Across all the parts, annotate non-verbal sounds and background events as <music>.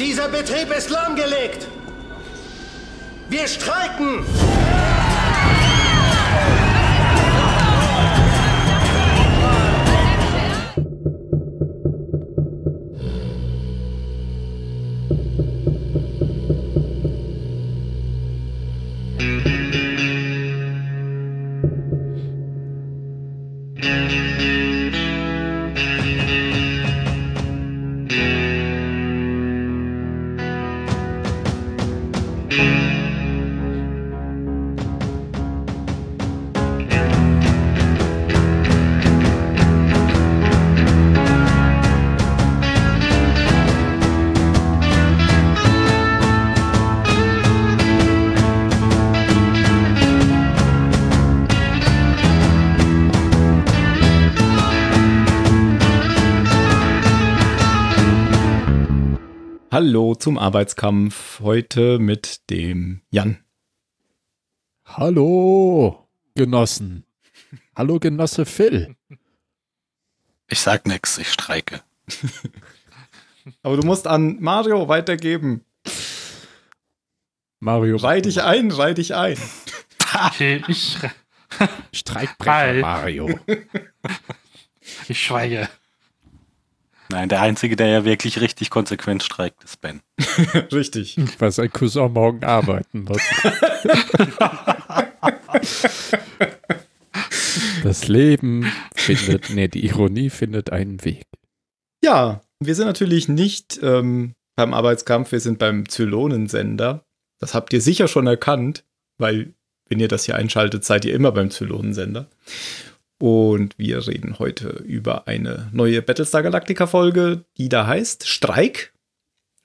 Dieser Betrieb ist lahmgelegt. Wir streiken. Hallo zum Arbeitskampf. Heute mit dem Jan. Hallo, Genossen. Hallo, Genosse Phil. Ich sag nix, ich streike. <laughs> Aber du musst an Mario weitergeben. Mario. Reih dich ein, reih dich ein. <laughs> Ich, Streikbrecher Hi. Mario. <laughs> ich schweige. Nein, der Einzige, der ja wirklich richtig konsequent streikt, ist Ben. <laughs> Richtig. Weil sein Cousin morgen arbeiten muss. <laughs> Das Leben findet, nee, die Ironie findet einen Weg. Ja, wir sind natürlich nicht ähm, beim Arbeitskampf, wir sind beim Zylonensender. Das habt ihr sicher schon erkannt, weil wenn ihr das hier einschaltet, seid ihr immer beim Zylonensender. Und wir reden heute über eine neue Battlestar Galactica Folge, die da heißt Streik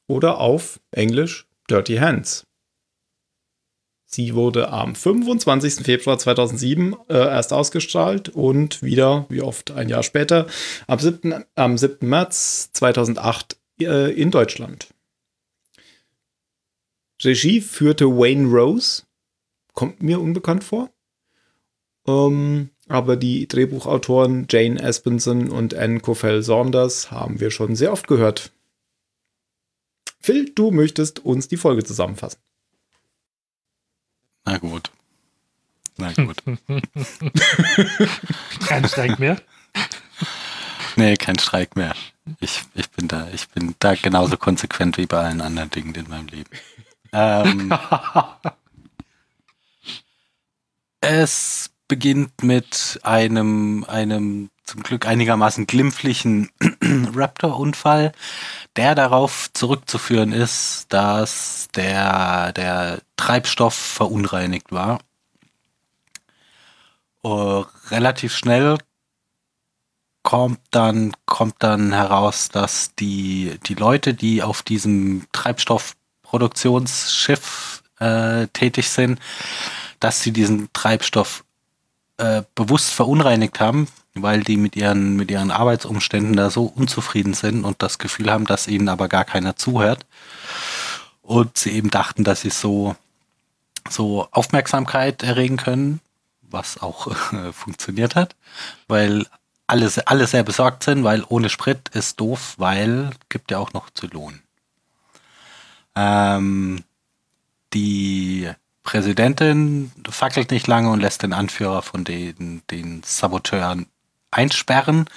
oder auf Englisch Dirty Hands. Sie wurde am 25. Februar 2007 äh, erst ausgestrahlt und wieder, wie oft ein Jahr später, am 7. Am 7. März 2008 äh, in Deutschland. Regie führte Wayne Rose, kommt mir unbekannt vor. Ähm, aber die Drehbuchautoren Jane Espenson und Anne Coffell Saunders haben wir schon sehr oft gehört. Phil, du möchtest uns die Folge zusammenfassen. Na gut. Na <laughs> gut. <laughs> Kein Streik mehr. nee, kein Streik mehr. Ich, ich bin da, ich bin da genauso konsequent wie bei allen anderen Dingen in meinem Leben. <laughs> Ähm, es beginnt mit einem, einem zum Glück einigermaßen glimpflichen <clears throat> Raptor-Unfall, der darauf zurückzuführen ist, dass der, der Treibstoff verunreinigt war. Uh, relativ schnell kommt dann, kommt dann heraus, dass die, die Leute, die auf diesem Treibstoffproduktionsschiff äh, tätig sind, dass sie diesen Treibstoff äh, bewusst verunreinigt haben, weil die mit ihren, mit ihren Arbeitsumständen da so unzufrieden sind und das Gefühl haben, dass ihnen aber gar keiner zuhört. Und sie eben dachten, dass sie so, so Aufmerksamkeit erregen können, was auch <laughs> äh, funktioniert hat, weil alle, alle sehr besorgt sind, weil ohne Sprit ist doof, weil gibt ja auch noch Zylon. Ähm, die Präsidentin fackelt nicht lange und lässt den Anführer von den, den Saboteuren einsperren.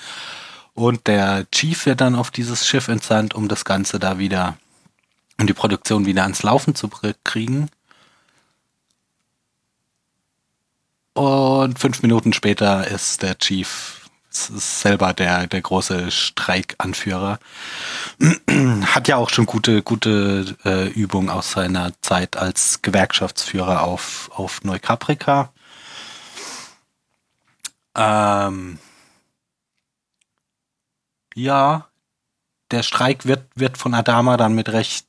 Und der Chief wird dann auf dieses Schiff entsandt, um das Ganze da wieder, um die Produktion wieder ans Laufen zu kriegen. Und fünf Minuten später ist der Chief selber der, der große Streikanführer. <clears throat> Hat ja auch schon gute, gute äh, Übung aus seiner Zeit als Gewerkschaftsführer auf, auf Neukaprika. Ähm, ja, der Streik wird, wird von Adama dann mit recht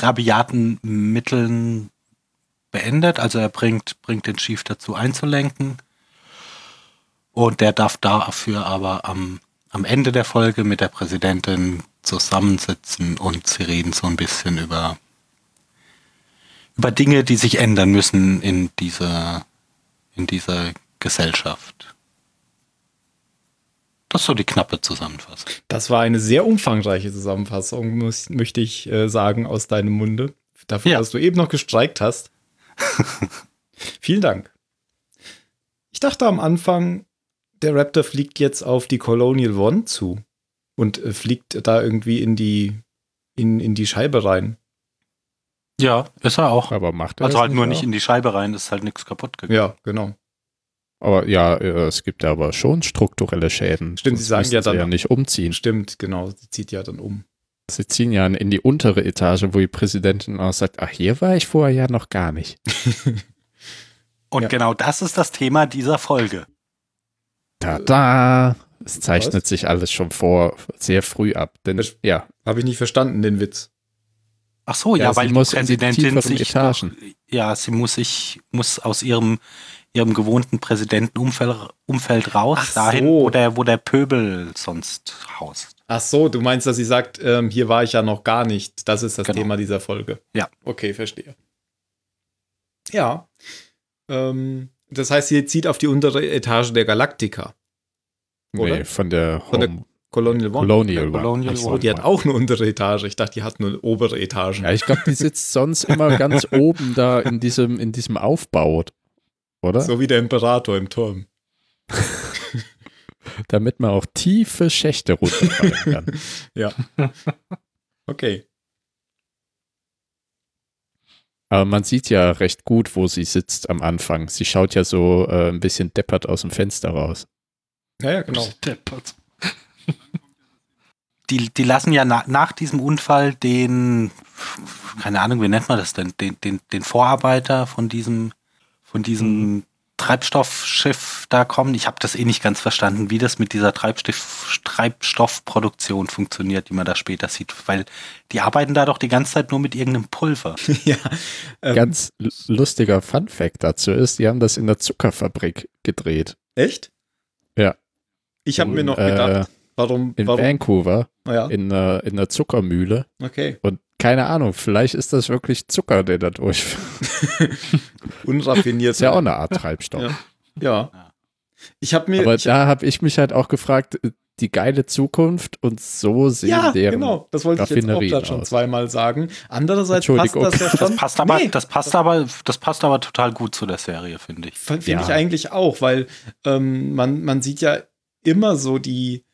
rabiaten Mitteln beendet. Also er bringt, bringt den Chief dazu einzulenken. Und der darf dafür aber am, am Ende der Folge mit der Präsidentin zusammensitzen und sie reden so ein bisschen über, über Dinge, die sich ändern müssen in dieser, in dieser Gesellschaft. Das ist so die knappe Zusammenfassung. Das war eine sehr umfangreiche Zusammenfassung, muss, möchte ich äh, sagen, aus deinem Munde. Dafür, Ja. dass du eben noch gestreikt hast. <laughs> Vielen Dank. Ich dachte am Anfang, der Raptor fliegt jetzt auf die Colonial One zu und äh, fliegt da irgendwie in die, in, in die Scheibe rein. Ja, ist er auch. Aber macht er Also halt nur nicht auch? in die Scheibe rein, ist halt nichts kaputt gegangen. Ja, genau. Aber ja, äh, es gibt ja aber schon strukturelle Schäden. Stimmt, Sie sagen ja sie dann- ja nicht umziehen. Stimmt, genau. Sie zieht ja dann um. Sie ziehen ja in die untere Etage, wo die Präsidentin auch sagt, ach, hier war ich vorher ja noch gar nicht. <laughs> Und Ja. genau das ist das Thema dieser Folge. Tada! Es zeichnet sich alles schon vor, sehr früh ab. Denn Das- ja, Habe ich nicht verstanden, den Witz. Ach so, ja, Ja, sie weil die die Präsidentin tieferen sich Etagen. Noch, ja, sie muss sich muss aus ihrem ihrem gewohnten Präsidentenumfeld Umfeld raus, Ach dahin, so. wo der wo der Pöbel sonst haust. Ach so, du meinst, dass sie sagt, ähm, hier war ich ja noch gar nicht. Das ist das Genau. Thema dieser Folge. Ja. Okay, verstehe. Ja. Ähm, das heißt, sie zieht auf die untere Etage der Galaktika. Oder? nee, von der, Von der Colonial One. Colonial, Der Colonial Oh, One. die hat auch eine untere Etage. Ich dachte, die hat nur eine obere Etage. Ja, ich glaube, die sitzt sonst immer ganz <laughs> oben da in diesem, in diesem Aufbau, oder? So wie der Imperator im Turm. <laughs> Damit man auch tiefe Schächte runterfallen kann. <laughs> Ja. Okay. Aber man sieht ja recht gut, wo sie sitzt am Anfang. Sie schaut ja so äh, ein bisschen deppert aus dem Fenster raus. Ja, ja, genau. Deppert. Die, die lassen ja na, nach diesem Unfall den, keine Ahnung, wie nennt man das denn, den, den, den Vorarbeiter von diesem, von diesem Treibstoffschiff da kommen. Ich habe das eh nicht ganz verstanden, wie das mit dieser Treibstoff, Treibstoffproduktion funktioniert, die man da später sieht, weil die arbeiten da doch die ganze Zeit nur mit irgendeinem Pulver. <laughs> ja. Ähm, Ganz lustiger Fun Fact dazu ist, die haben das in der Zuckerfabrik gedreht. echt? Ja. Ich habe mir noch Äh, gedacht, warum, In warum, Vancouver, naja, in, einer- in einer Zuckermühle. okay. Und keine Ahnung, vielleicht ist das wirklich Zucker, der da durchführt. <laughs> Unraffiniert. Ist ja auch eine Art Treibstoff. Ja. Ja. Ich habe mir, Aber ich, da habe ich mich halt auch gefragt, äh, die geile Zukunft und so sehen ja, deren. genau, das wollte ich jetzt auch gerade schon zweimal sagen. Andererseits passt Entschuldigung. das ja schon. Das passt aber, Nee, das passt aber, das passt aber total gut zu der Serie, finde ich. Finde Ja. ich eigentlich auch, weil ähm, man, man sieht ja immer so die,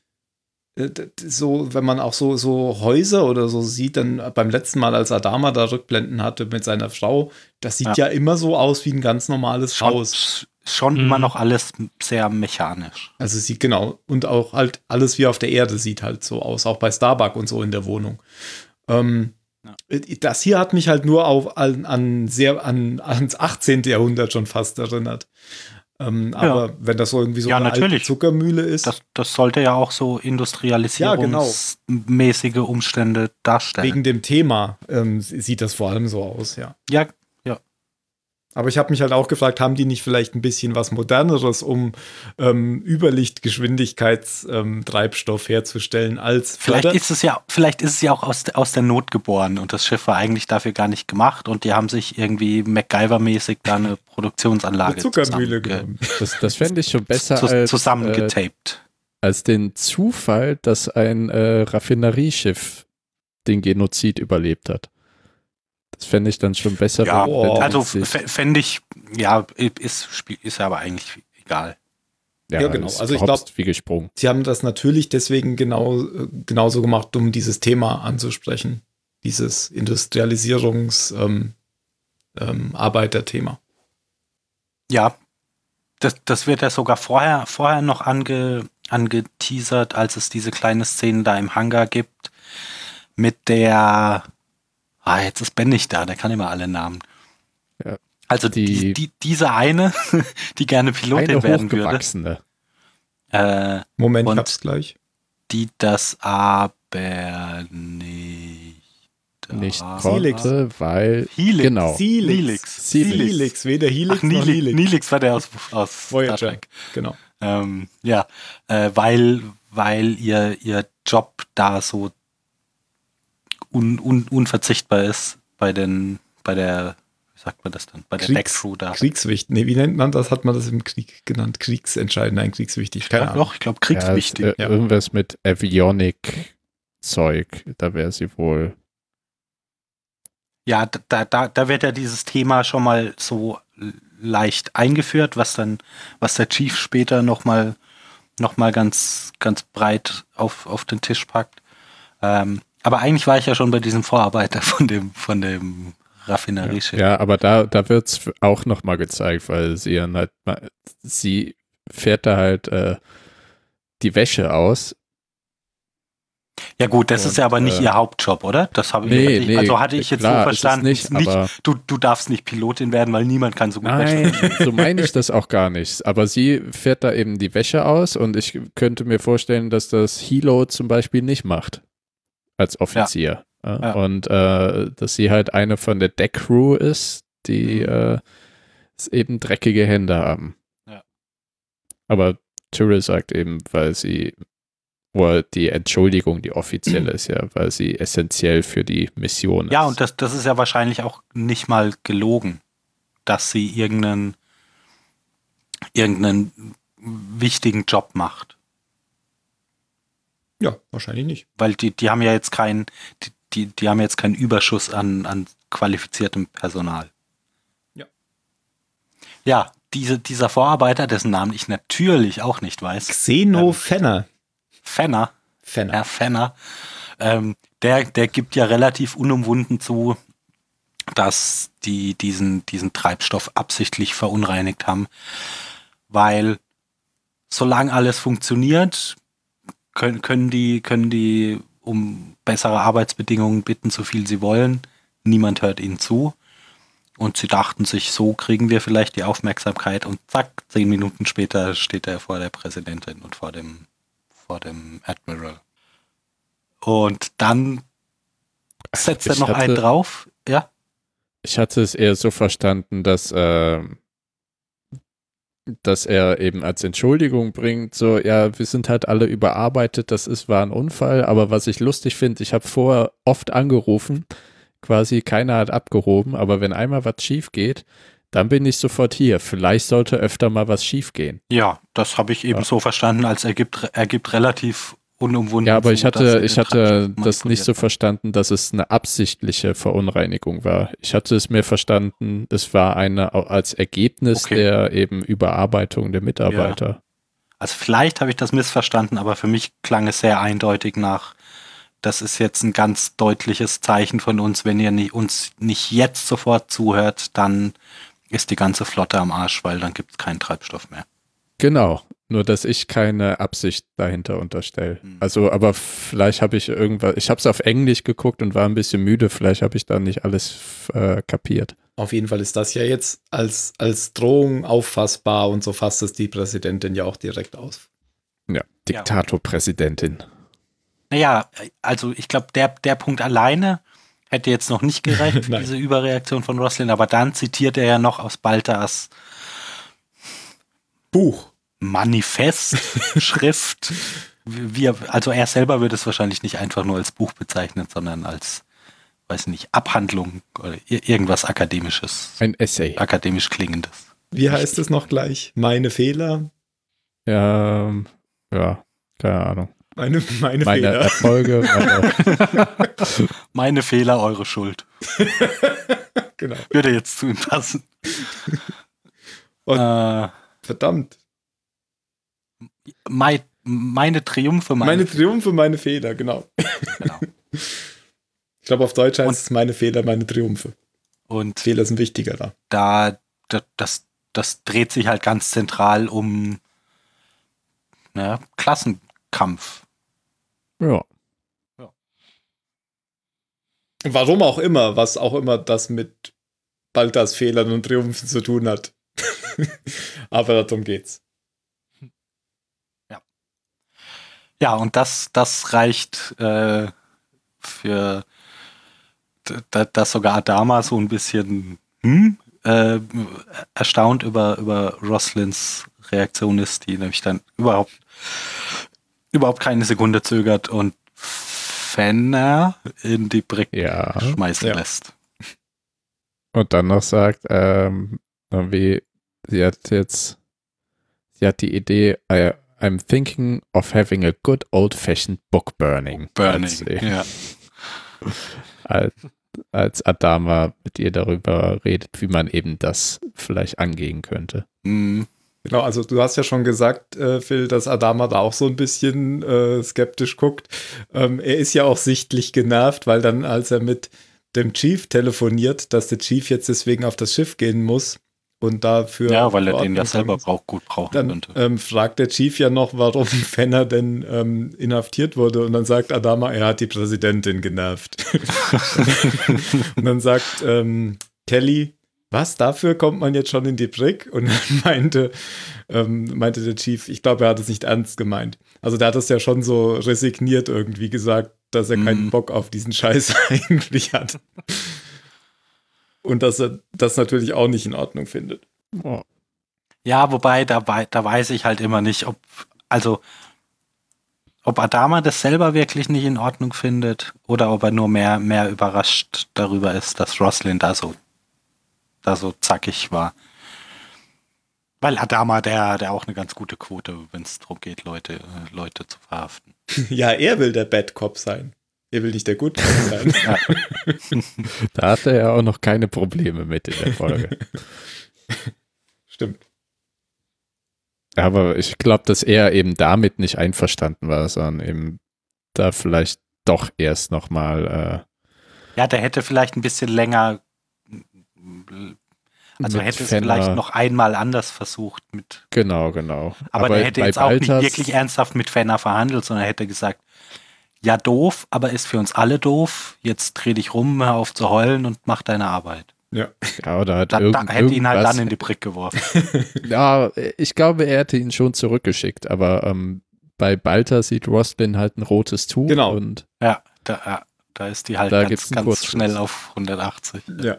so, wenn man auch so, so Häuser oder so sieht, dann beim letzten Mal, als Adama da Rückblenden hatte mit seiner Frau, das sieht ja, Ja. immer so aus wie ein ganz normales Haus. Schon Mhm. immer noch alles sehr mechanisch. Also es sieht genau, und auch halt alles wie auf der Erde sieht halt so aus, auch bei Starbucks und so in der Wohnung. Ähm, Ja. Das hier hat mich halt nur auf, an, an sehr, an, ans 18. Jahrhundert schon fast erinnert. Ähm, Aber wenn das so irgendwie so Ja, eine alte. Zuckermühle ist, Das, das sollte ja auch so industrialisierungsmäßige Umstände darstellen. wegen dem Thema ähm, sieht das vor allem so aus, ja. ja, Aber ich habe mich halt auch gefragt, haben die nicht vielleicht ein bisschen was Moderneres, um ähm, Überlichtgeschwindigkeitstreibstoff ähm, herzustellen als vielleicht ist es ja, vielleicht ist es ja auch aus, aus der Not geboren und das Schiff war eigentlich dafür gar nicht gemacht und die haben sich irgendwie MacGyver-mäßig da eine Produktionsanlage eine Zuckermühle genommen. <laughs> Das, das fände ich schon besser zu, als, äh, zusammengetaped. als den Zufall, dass ein äh, Raffinerieschiff den Genozid überlebt hat. Das fände ich dann schon besser. Ja, wenn- wenn also fände ich, ja, ist, ist aber eigentlich egal. ja, genau. ist Also ich hops glaub- wie gesprungen. Sie haben das natürlich deswegen genau, genauso gemacht, um dieses Thema anzusprechen. Dieses Industrialisierungs- ähm, ähm. Ja, das, das wird ja sogar vorher, vorher noch ange, angeteasert, als es diese kleine Szene da im Hangar gibt mit der, ah, jetzt ist Ben nicht da, der kann immer alle Namen. Ja. Also Die- die, die, diese eine, <laughs> die gerne Pilotin Eine werden würde, äh, Moment, ich hab's gleich. die das aber nicht, Nicht konnte, weil Helix. genau. Helix. Helix. Helix, weder Helix Ach, noch Helix. Nilix war der aus, aus <laughs> Star Voyager, Trek. genau. Ähm, ja, äh, weil, weil ihr, ihr Job da so un, un, unverzichtbar ist bei den, bei der wie sagt man das dann? Bei der Kriegs- Deckcrew da. Kriegswichtig. Nee, wie nennt man das? Hat man das im Krieg genannt? Kriegsentscheidend, nein, kriegswichtig. Keine Ja, Ahnung. doch, ich glaube Ja, kriegswichtig. ist, äh, Ja. Irgendwas mit Avionic-Zeug. Da wäre sie wohl. Ja, da, da, da wird ja dieses Thema schon mal so leicht eingeführt, was dann, was der Chief später nochmal noch mal ganz, ganz breit auf, auf den Tisch packt. Ähm, aber eigentlich war ich ja schon bei diesem Vorarbeiter von dem, von dem Raffinerieschiff. Ja, aber da, da wird es auch nochmal gezeigt, weil sie dann halt, sie fährt da halt äh, die Wäsche aus. Ja gut, das Und, ist ja aber nicht äh, ihr Hauptjob, oder? Das habe ich, Nee, nee, also hatte ich jetzt klar, so verstanden. nicht, ist nicht, du, du darfst nicht Pilotin werden, weil niemand kann so gut Wäsche Nein, waschen. so meine ich das auch gar nicht. Aber sie fährt da eben die Wäsche aus und ich könnte mir vorstellen, dass das Hilo zum Beispiel nicht macht. Als Offizier. Ja. Ja. Und äh, dass sie halt eine von der Deckcrew ist, die Mhm. äh, eben dreckige Hände haben. Ja. Aber Tyrell sagt eben, weil sie, oder die Entschuldigung, die offizielle ist ja, weil sie essentiell für die Mission ist. Ja, und das, das ist ja wahrscheinlich auch nicht mal gelogen, dass sie irgendeinen, irgendeinen wichtigen Job macht. Ja, wahrscheinlich nicht. Weil die, die haben ja jetzt keinen, die, die, die haben jetzt keinen Überschuss an, an qualifiziertem Personal. Ja. Ja, diese, dieser Vorarbeiter, dessen Namen ich natürlich auch nicht weiß, Xeno Fenner. Fenner, Fenner. Herr Fenner, ähm, der, der gibt ja relativ unumwunden zu, dass die diesen, diesen Treibstoff absichtlich verunreinigt haben, weil solange alles funktioniert, können, können, die, können die um bessere Arbeitsbedingungen bitten, so viel sie wollen. Niemand hört ihnen zu. Und sie dachten sich, so kriegen wir vielleicht die Aufmerksamkeit und zack, zehn Minuten später steht er vor der Präsidentin und vor dem, vor dem Admiral. Und dann setzt er Ich noch hatte- einen drauf. Ja, Ich hatte es eher so verstanden, dass, ähm, dass er eben als Entschuldigung bringt, so, ja, wir sind halt alle überarbeitet, das ist, war ein Unfall, aber was ich lustig finde, ich habe vorher oft angerufen, quasi keiner hat abgehoben, aber wenn einmal was schief geht, dann bin ich sofort hier. Vielleicht sollte öfter mal was schief gehen. ja, das habe ich eben Ja. so verstanden, als er gibt, er gibt relativ unumwunden. Ja, aber ich hatte, ich hatte das nicht so verstanden, dass es eine absichtliche Verunreinigung war. Ich hatte es mir verstanden, es war eine als Ergebnis Okay. der eben Überarbeitung der Mitarbeiter. Also vielleicht habe ich das missverstanden, aber für mich klang es sehr eindeutig nach, das ist jetzt ein ganz deutliches Zeichen von uns, wenn ihr nie, uns nicht jetzt sofort zuhört, dann ist die ganze Flotte am Arsch, weil dann gibt es keinen Treibstoff mehr. Genau. Nur, dass ich keine Absicht dahinter unterstelle. Hm. Also, aber vielleicht habe ich irgendwas, ich habe es auf Englisch geguckt und war ein bisschen müde, vielleicht habe ich da nicht alles äh, kapiert. Auf jeden Fall ist das ja jetzt als, als Drohung auffassbar und so fasst es die Präsidentin ja auch direkt aus. Ja, Diktatorpräsidentin. Naja, also ich glaube, der, der Punkt alleine hätte jetzt noch nicht gereicht für <laughs> diese Überreaktion von Roslin, aber dann zitiert er ja noch aus Baltas Buch. Manifest, <laughs> Schrift. Wir, also er selber würde es wahrscheinlich nicht einfach nur als Buch bezeichnen, sondern als, weiß nicht, Abhandlung oder ir- irgendwas Akademisches, Ein Essay. akademisch klingendes. Wie heißt es noch gleich? Meine Fehler? Ja, ähm, ja, keine Ahnung. Meine, meine, Meine Fehler. Erfolge, meine, <laughs> Meine Fehler, eure Schuld. <laughs> genau. Würde jetzt zu ihm passen. Und- äh, Verdammt. mei, meine Triumphe, meine, Meine Triumphe, meine Fehler, genau. genau. <laughs> Ich glaube, auf Deutsch heißt Und- es meine Fehler, meine Triumphe. Und Fehler sind wichtiger da. da, da das, das dreht sich halt ganz zentral um naja, Klassenkampf. ja. Warum auch immer, was auch immer das mit Baltas Fehlern und Triumphen zu tun hat. <laughs> Aber darum geht's. Ja, und das, das reicht äh, für dass sogar Adama so ein bisschen hm, äh, erstaunt über, über Roslins Reaktion ist, die nämlich dann überhaupt überhaupt keine Sekunde zögert und Fenner in die Brick Ja. schmeißen Ja. lässt. Und dann noch sagt, ähm, wie, sie hat jetzt, sie hat die Idee, I, I'm thinking of having a good old-fashioned book burning. Burning. Als, Ja. <laughs> als, als Adama mit ihr darüber redet, wie man eben das vielleicht angehen könnte. Mhm. Genau, also du hast ja schon gesagt, äh, Phil, dass Adama da auch so ein bisschen äh, skeptisch guckt. Ähm, er ist ja auch sichtlich genervt, weil dann, als er mit dem Chief telefoniert, dass der Chief jetzt deswegen auf das Schiff gehen muss und dafür. Ja, weil er den ja selber braucht, gut brauchen Dann könnte. ähm, fragt der Chief ja noch, warum <laughs> Fenner denn ähm, inhaftiert wurde. Und dann sagt Adama, er hat die Präsidentin genervt. <laughs> und dann sagt ähm, Kelly, was, dafür kommt man jetzt schon in die Brick? Und dann <laughs> meinte, ähm, meinte der Chief, ich glaube, er hat es nicht ernst gemeint. Also der hat es ja schon so resigniert irgendwie gesagt, dass er keinen Mhm. Bock auf diesen Scheiß eigentlich hat. Und dass er das natürlich auch nicht in Ordnung findet. Oh, Ja, wobei, da, da weiß ich halt immer nicht, ob, also, ob Adama das selber wirklich nicht in Ordnung findet oder ob er nur mehr, mehr überrascht darüber ist, dass Roslyn da so, da so zackig war. Weil Adama, der, der auch eine ganz gute Quote, wenn es darum geht, Leute, äh, Leute zu verhaften. <laughs> Ja, er will der Bad Cop sein. Er will nicht der Cop sein. <laughs> da hat er ja auch noch keine Probleme mit in der Folge. Stimmt. Aber ich glaube, dass er eben damit nicht einverstanden war, sondern eben da vielleicht doch erst nochmal Ja, der hätte vielleicht ein bisschen länger, also hätte es Fenner- vielleicht noch einmal anders versucht mit Genau, genau. Aber, der hätte jetzt auch nicht Balthas- wirklich ernsthaft mit Fenner verhandelt, sondern hätte gesagt, ja doof, aber ist für uns alle doof. Jetzt dreh dich rum, hör auf zu heulen und mach deine Arbeit. Ja. Ja, oder hat Da, da irgend, hätte ihn halt dann in die Brick geworfen. <laughs> Ja, ich glaube, er hätte ihn schon zurückgeschickt, aber ähm, bei Balta sieht Roslin halt ein rotes Tuch Genau. und ja, da, ja, da ist die halt Da ganz, ganz schnell auf 180. Ja.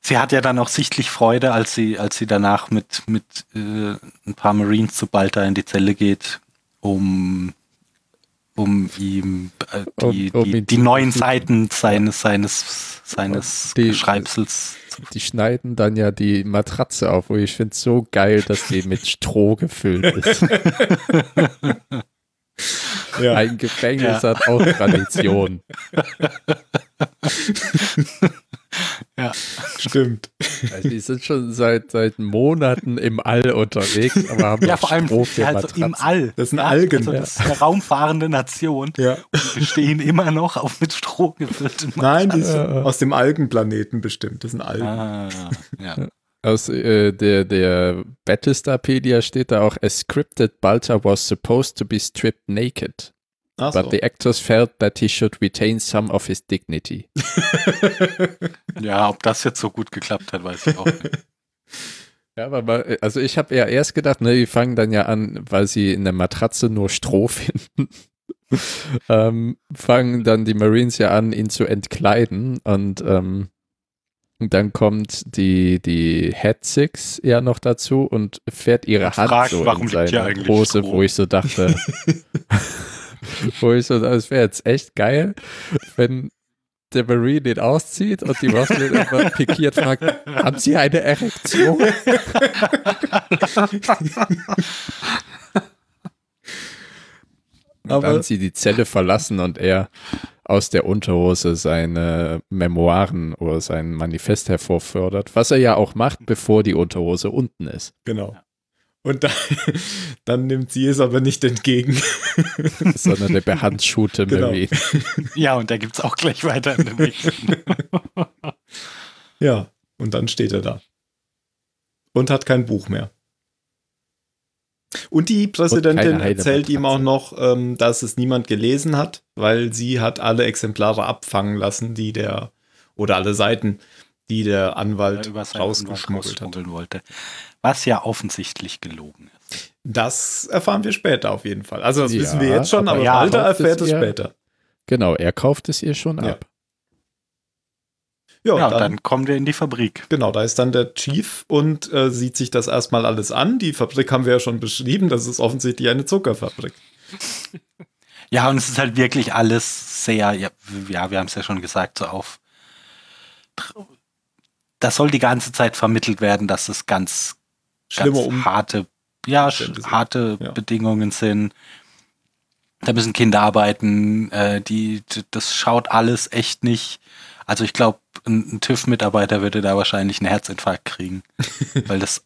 Sie hat ja dann auch sichtlich Freude, als sie, als sie danach mit, mit äh, ein paar Marines zu Balta in die Zelle geht, um, um ihm äh, die, Um- um die, die neuen. Seiten seines, seines, seines Die- Schreibsels zu die schneiden dann ja die Matratze auf, wo ich finde es so geil, dass die mit Stroh gefüllt ist. <laughs> <laughs> Ja. Ein Gefängnis Ja. hat auch Tradition. Stimmt. Also die sind schon seit, seit Monaten im All unterwegs, aber haben Ja, vor allem halt so im. All. Das sind ja, Algen. Also das ist eine raumfahrende Nation. Ja. Und wir stehen immer noch auf mit Stroh gefüllten Nein, die sind äh. aus dem Algenplaneten bestimmt. Das sind Algen. Ah, ja. Aus äh, der, der Battlestarpedia steht da auch, a scripted Balta was supposed to be stripped naked, Ach but so. the actors felt that he should retain some of his dignity. <laughs> ja, ob das jetzt so gut geklappt hat, weiß ich auch nicht. <laughs> Ja, aber also ich habe ja erst gedacht, ne, die fangen dann ja an, weil sie in der Matratze nur Stroh <laughs> finden, ähm, fangen dann die Marines ja an, ihn zu entkleiden und ähm, dann kommt die, die Head Six ja noch dazu und fährt ihre Und Hand fragt, so warum in seine Hose, wo ich so dachte, <laughs> wo ich so, das wäre jetzt echt geil, wenn der Marine den auszieht und die Roslyn immer pikiert fragt, haben Sie eine Erektion? <laughs> Und Aber- dann sie die Zelle verlassen und er aus der Unterhose seine Memoiren oder sein Manifest hervorfördert, was er ja auch macht, bevor die Unterhose unten ist. Genau. Und dann, <laughs> dann nimmt sie es aber nicht entgegen. <laughs> Sondern der behandschuhte <laughs> Genau. Marine. Ja, und da gibt es auch gleich weiter in den nächsten. Ja. Und dann steht er da. Und hat kein Buch mehr. Und die Präsidentin heile erzählt ihm auch noch, ähm, dass es niemand gelesen hat, weil sie hat alle Exemplare abfangen lassen, die der, oder alle Seiten, die der Anwalt Anwalt rausgeschmuggelt hat. wollte. Was ja offensichtlich gelogen ist. Das erfahren wir später auf jeden Fall. Also das Ja, wissen wir jetzt schon, aber aber ja, Walter erfährt es ihr? später. Genau, er kauft es ihr schon Ja. ab. Ja, Ja, dann, dann kommen wir in die Fabrik. genau, da ist dann der Chief und äh, sieht sich das erstmal alles an. Die Fabrik haben wir ja schon beschrieben, das ist offensichtlich eine Zuckerfabrik. <laughs> Ja, und es ist halt wirklich alles sehr, ja, ja wir haben es ja schon gesagt, so auf, das soll die ganze Zeit vermittelt werden, dass es ganz, Schlimme ganz um harte, ja, harte Ja. Bedingungen sind. Da müssen Kinder arbeiten, äh, die, das schaut alles echt nicht. Also ich glaube, ein, ein TÜV-Mitarbeiter würde da wahrscheinlich einen Herzinfarkt kriegen, <laughs> weil das,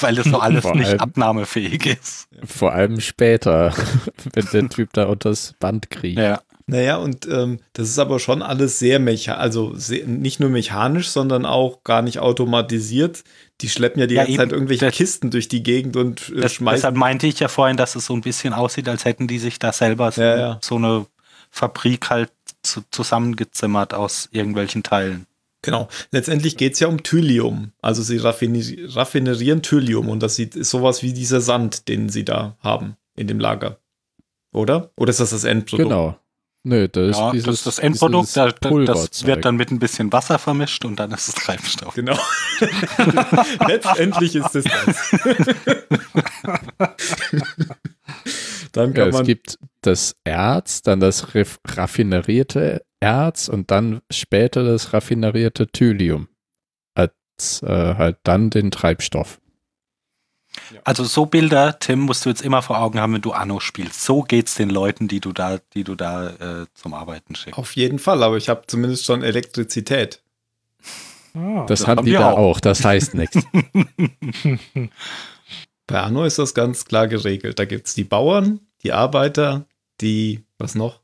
weil das so alles Vor nicht allem- abnahmefähig ist. Vor allem später, <laughs> wenn der Typ da unters Band kriegt. Ja. Naja, und ähm, das ist aber schon alles sehr mechanisch, also sehr, nicht nur mechanisch, sondern auch gar nicht automatisiert. Die schleppen ja die Ja, ganze eben. Zeit irgendwelche Das- Kisten durch die Gegend und äh, Das, schmeißen. deshalb meinte ich ja vorhin, dass es so ein bisschen aussieht, als hätten die sich da selber so, Ja, ja. so eine Fabrik halt zu, zusammengezimmert aus irgendwelchen Teilen. Genau. Letztendlich geht es ja um Thylium. Also sie raffini raffinerieren Thylium und das sieht, ist sowas wie dieser Sand, den sie da haben in dem Lager. Oder? Oder ist das das Endprodukt? Genau. Nö, das ja, ist dieses, das ist das Endprodukt, da, da, das wird dann mit ein bisschen Wasser vermischt und dann ist es Treibstoff. Genau. <laughs> Letztendlich ist es das. <laughs> Dann Ja, kann es man. gibt das Erz, dann das raf- raffinerierte Erz und dann später das raffinerierte Thylium. Als äh, halt dann den Treibstoff. Also so Bilder, Tim, musst du jetzt immer vor Augen haben, wenn du Anno spielst. So geht's den Leuten, die du da, die du da äh, zum Arbeiten schickst. Auf jeden Fall, aber ich habe zumindest schon Elektrizität. Ah, Das, das haben die wir da auch. auch. das heißt nichts. <laughs> <laughs> Bei Anno ist das ganz klar geregelt. Da gibt es die Bauern, die Arbeiter, die, was noch?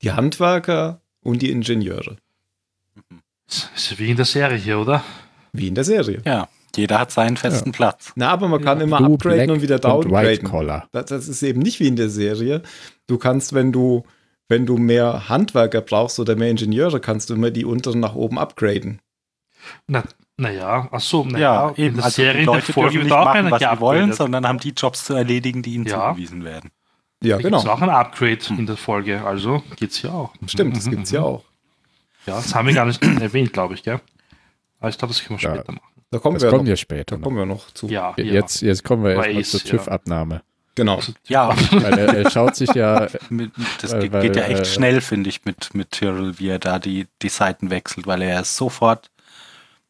Die Handwerker und die Ingenieure. ist wie in der Serie hier, oder? Wie in der Serie. Ja, jeder hat seinen festen Platz. Na, aber man kann immer Blue, upgraden Black und wieder und downgraden. Collar. Das, das ist eben nicht wie in der Serie. Du kannst, wenn du, wenn du mehr Handwerker brauchst oder mehr Ingenieure, kannst du immer die unteren nach oben upgraden. Na, naja, ach so, naja, Ja, in eben. der Also Serie die Leute Folge dürfen nicht auch machen, was sie wollen, sondern haben die Jobs zu erledigen, die ihnen Ja. zugewiesen werden. Ja, Da genau. auch ein Upgrade in der Folge, also geht's hier auch. Stimmt, das gibt's ja auch. Ja, das haben wir gar nicht <clears throat> erwähnt, glaube ich, gell? Aber ich glaube, das können wir Ja. später machen. Da kommen Das wir kommt noch, ja später. da Noch. kommen wir noch zu. Ja, ja. Jetzt, jetzt kommen wir erstmal ist, zur ja. TÜV-Abnahme. Genau. Ja, <laughs> Weil er, er schaut sich ja, <laughs> mit, das Weil- geht, ja echt äh, schnell, finde ich, mit, mit Tyrrell, wie er da die, die Seiten wechselt, weil er sofort,